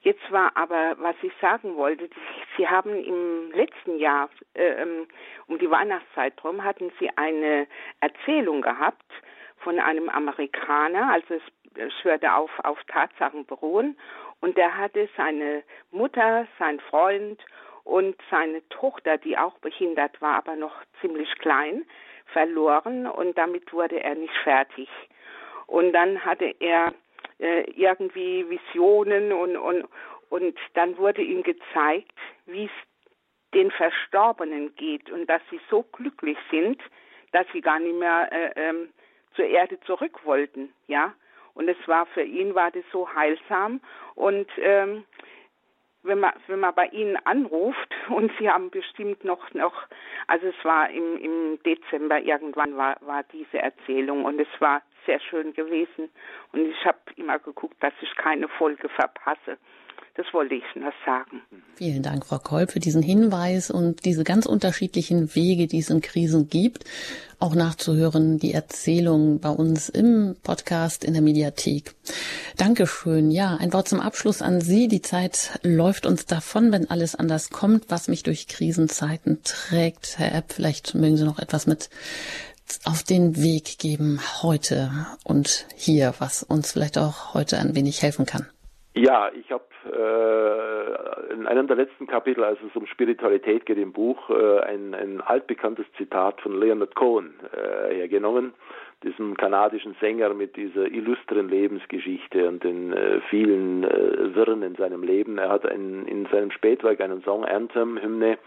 jetzt war aber, was ich sagen wollte, Sie haben im letzten Jahr, äh, ähm, um die Weihnachtszeit drum, hatten Sie eine Erzählung gehabt von einem Amerikaner, also es, es würde auf, auf Tatsachen beruhen. Und der hatte seine Mutter, sein Freund und seine Tochter, die auch behindert war, aber noch ziemlich klein, verloren und damit wurde er nicht fertig. Und dann hatte er äh, irgendwie Visionen und, und, und dann wurde ihm gezeigt, wie es den Verstorbenen geht und dass sie so glücklich sind, dass sie gar nicht mehr äh, ähm, zur Erde zurück wollten, ja. Und es war für ihn war das so heilsam und ähm, wenn man wenn man bei ihnen anruft [laughs] und sie haben bestimmt noch noch also es war im im Dezember irgendwann war war diese Erzählung und es war sehr schön gewesen. Und ich habe immer geguckt, dass ich keine Folge verpasse. Das wollte ich nur sagen. Vielen Dank, Frau Kolb, für diesen Hinweis und diese ganz unterschiedlichen Wege, die es in Krisen gibt, auch nachzuhören, die Erzählung bei uns im Podcast in der Mediathek. Dankeschön. Ja, ein Wort zum Abschluss an Sie. Die Zeit läuft uns davon, wenn alles anders kommt, was mich durch Krisenzeiten trägt. Herr Epp, vielleicht mögen Sie noch etwas mit auf den Weg geben heute und hier, was uns vielleicht auch heute ein wenig helfen kann? Ja, ich habe äh, in einem der letzten Kapitel, als es um Spiritualität geht im Buch, äh, ein, ein altbekanntes Zitat von Leonard Cohen äh, hergenommen, diesem kanadischen Sänger mit dieser illustren Lebensgeschichte und den äh, vielen äh, Wirren in seinem Leben. Er hat ein, in seinem Spätwerk einen Song Anthem, Hymne,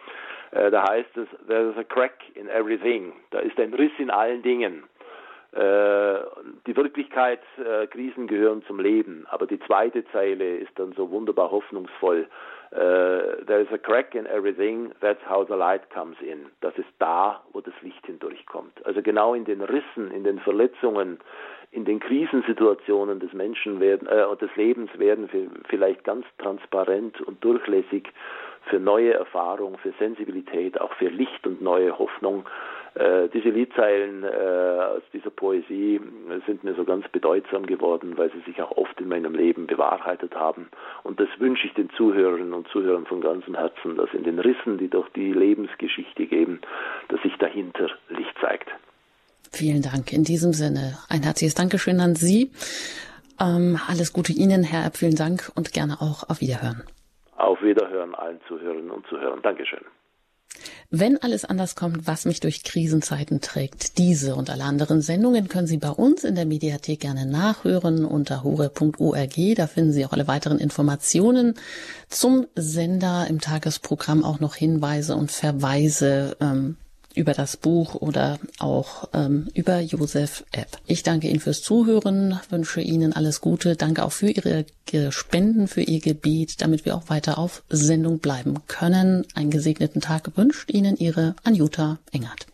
äh, da heißt es, there's a crack in everything. Da ist ein Riss in allen Dingen. Äh, die Wirklichkeit, äh, Krisen gehören zum Leben. Aber die zweite Zeile ist dann so wunderbar hoffnungsvoll. There is a crack in everything, that's how the light comes in. Das ist da, wo das Licht hindurchkommt. Also genau in den Rissen, in den Verletzungen, in den Krisensituationen des Menschen werden, äh, des Lebens werden vielleicht ganz transparent und durchlässig für neue Erfahrung, für Sensibilität, auch für Licht und neue Hoffnung. Äh, diese Liedzeilen äh, aus dieser Poesie sind mir so ganz bedeutsam geworden, weil sie sich auch oft in meinem Leben bewahrheitet haben. Und das wünsche ich den Zuhörerinnen und Zuhörern von ganzem Herzen, dass in den Rissen, die durch die Lebensgeschichte geben, dass sich dahinter Licht zeigt. Vielen Dank. In diesem Sinne ein herzliches Dankeschön an Sie. Ähm, alles Gute Ihnen, Herr Epp. Vielen Dank und gerne auch auf Wiederhören. Auf Wiederhören allen Zuhörern und Zuhörern. Dankeschön. Wenn alles anders kommt, was mich durch Krisenzeiten trägt, diese und alle anderen Sendungen können Sie bei uns in der Mediathek gerne nachhören unter hure.org. Da finden Sie auch alle weiteren Informationen zum Sender im Tagesprogramm, auch noch Hinweise und Verweise. Ähm, über das Buch oder auch ähm, über Josef App. Ich danke Ihnen fürs Zuhören, wünsche Ihnen alles Gute, danke auch für Ihre Spenden, für Ihr Gebet, damit wir auch weiter auf Sendung bleiben können. Einen gesegneten Tag wünscht Ihnen Ihre Anjuta Engert.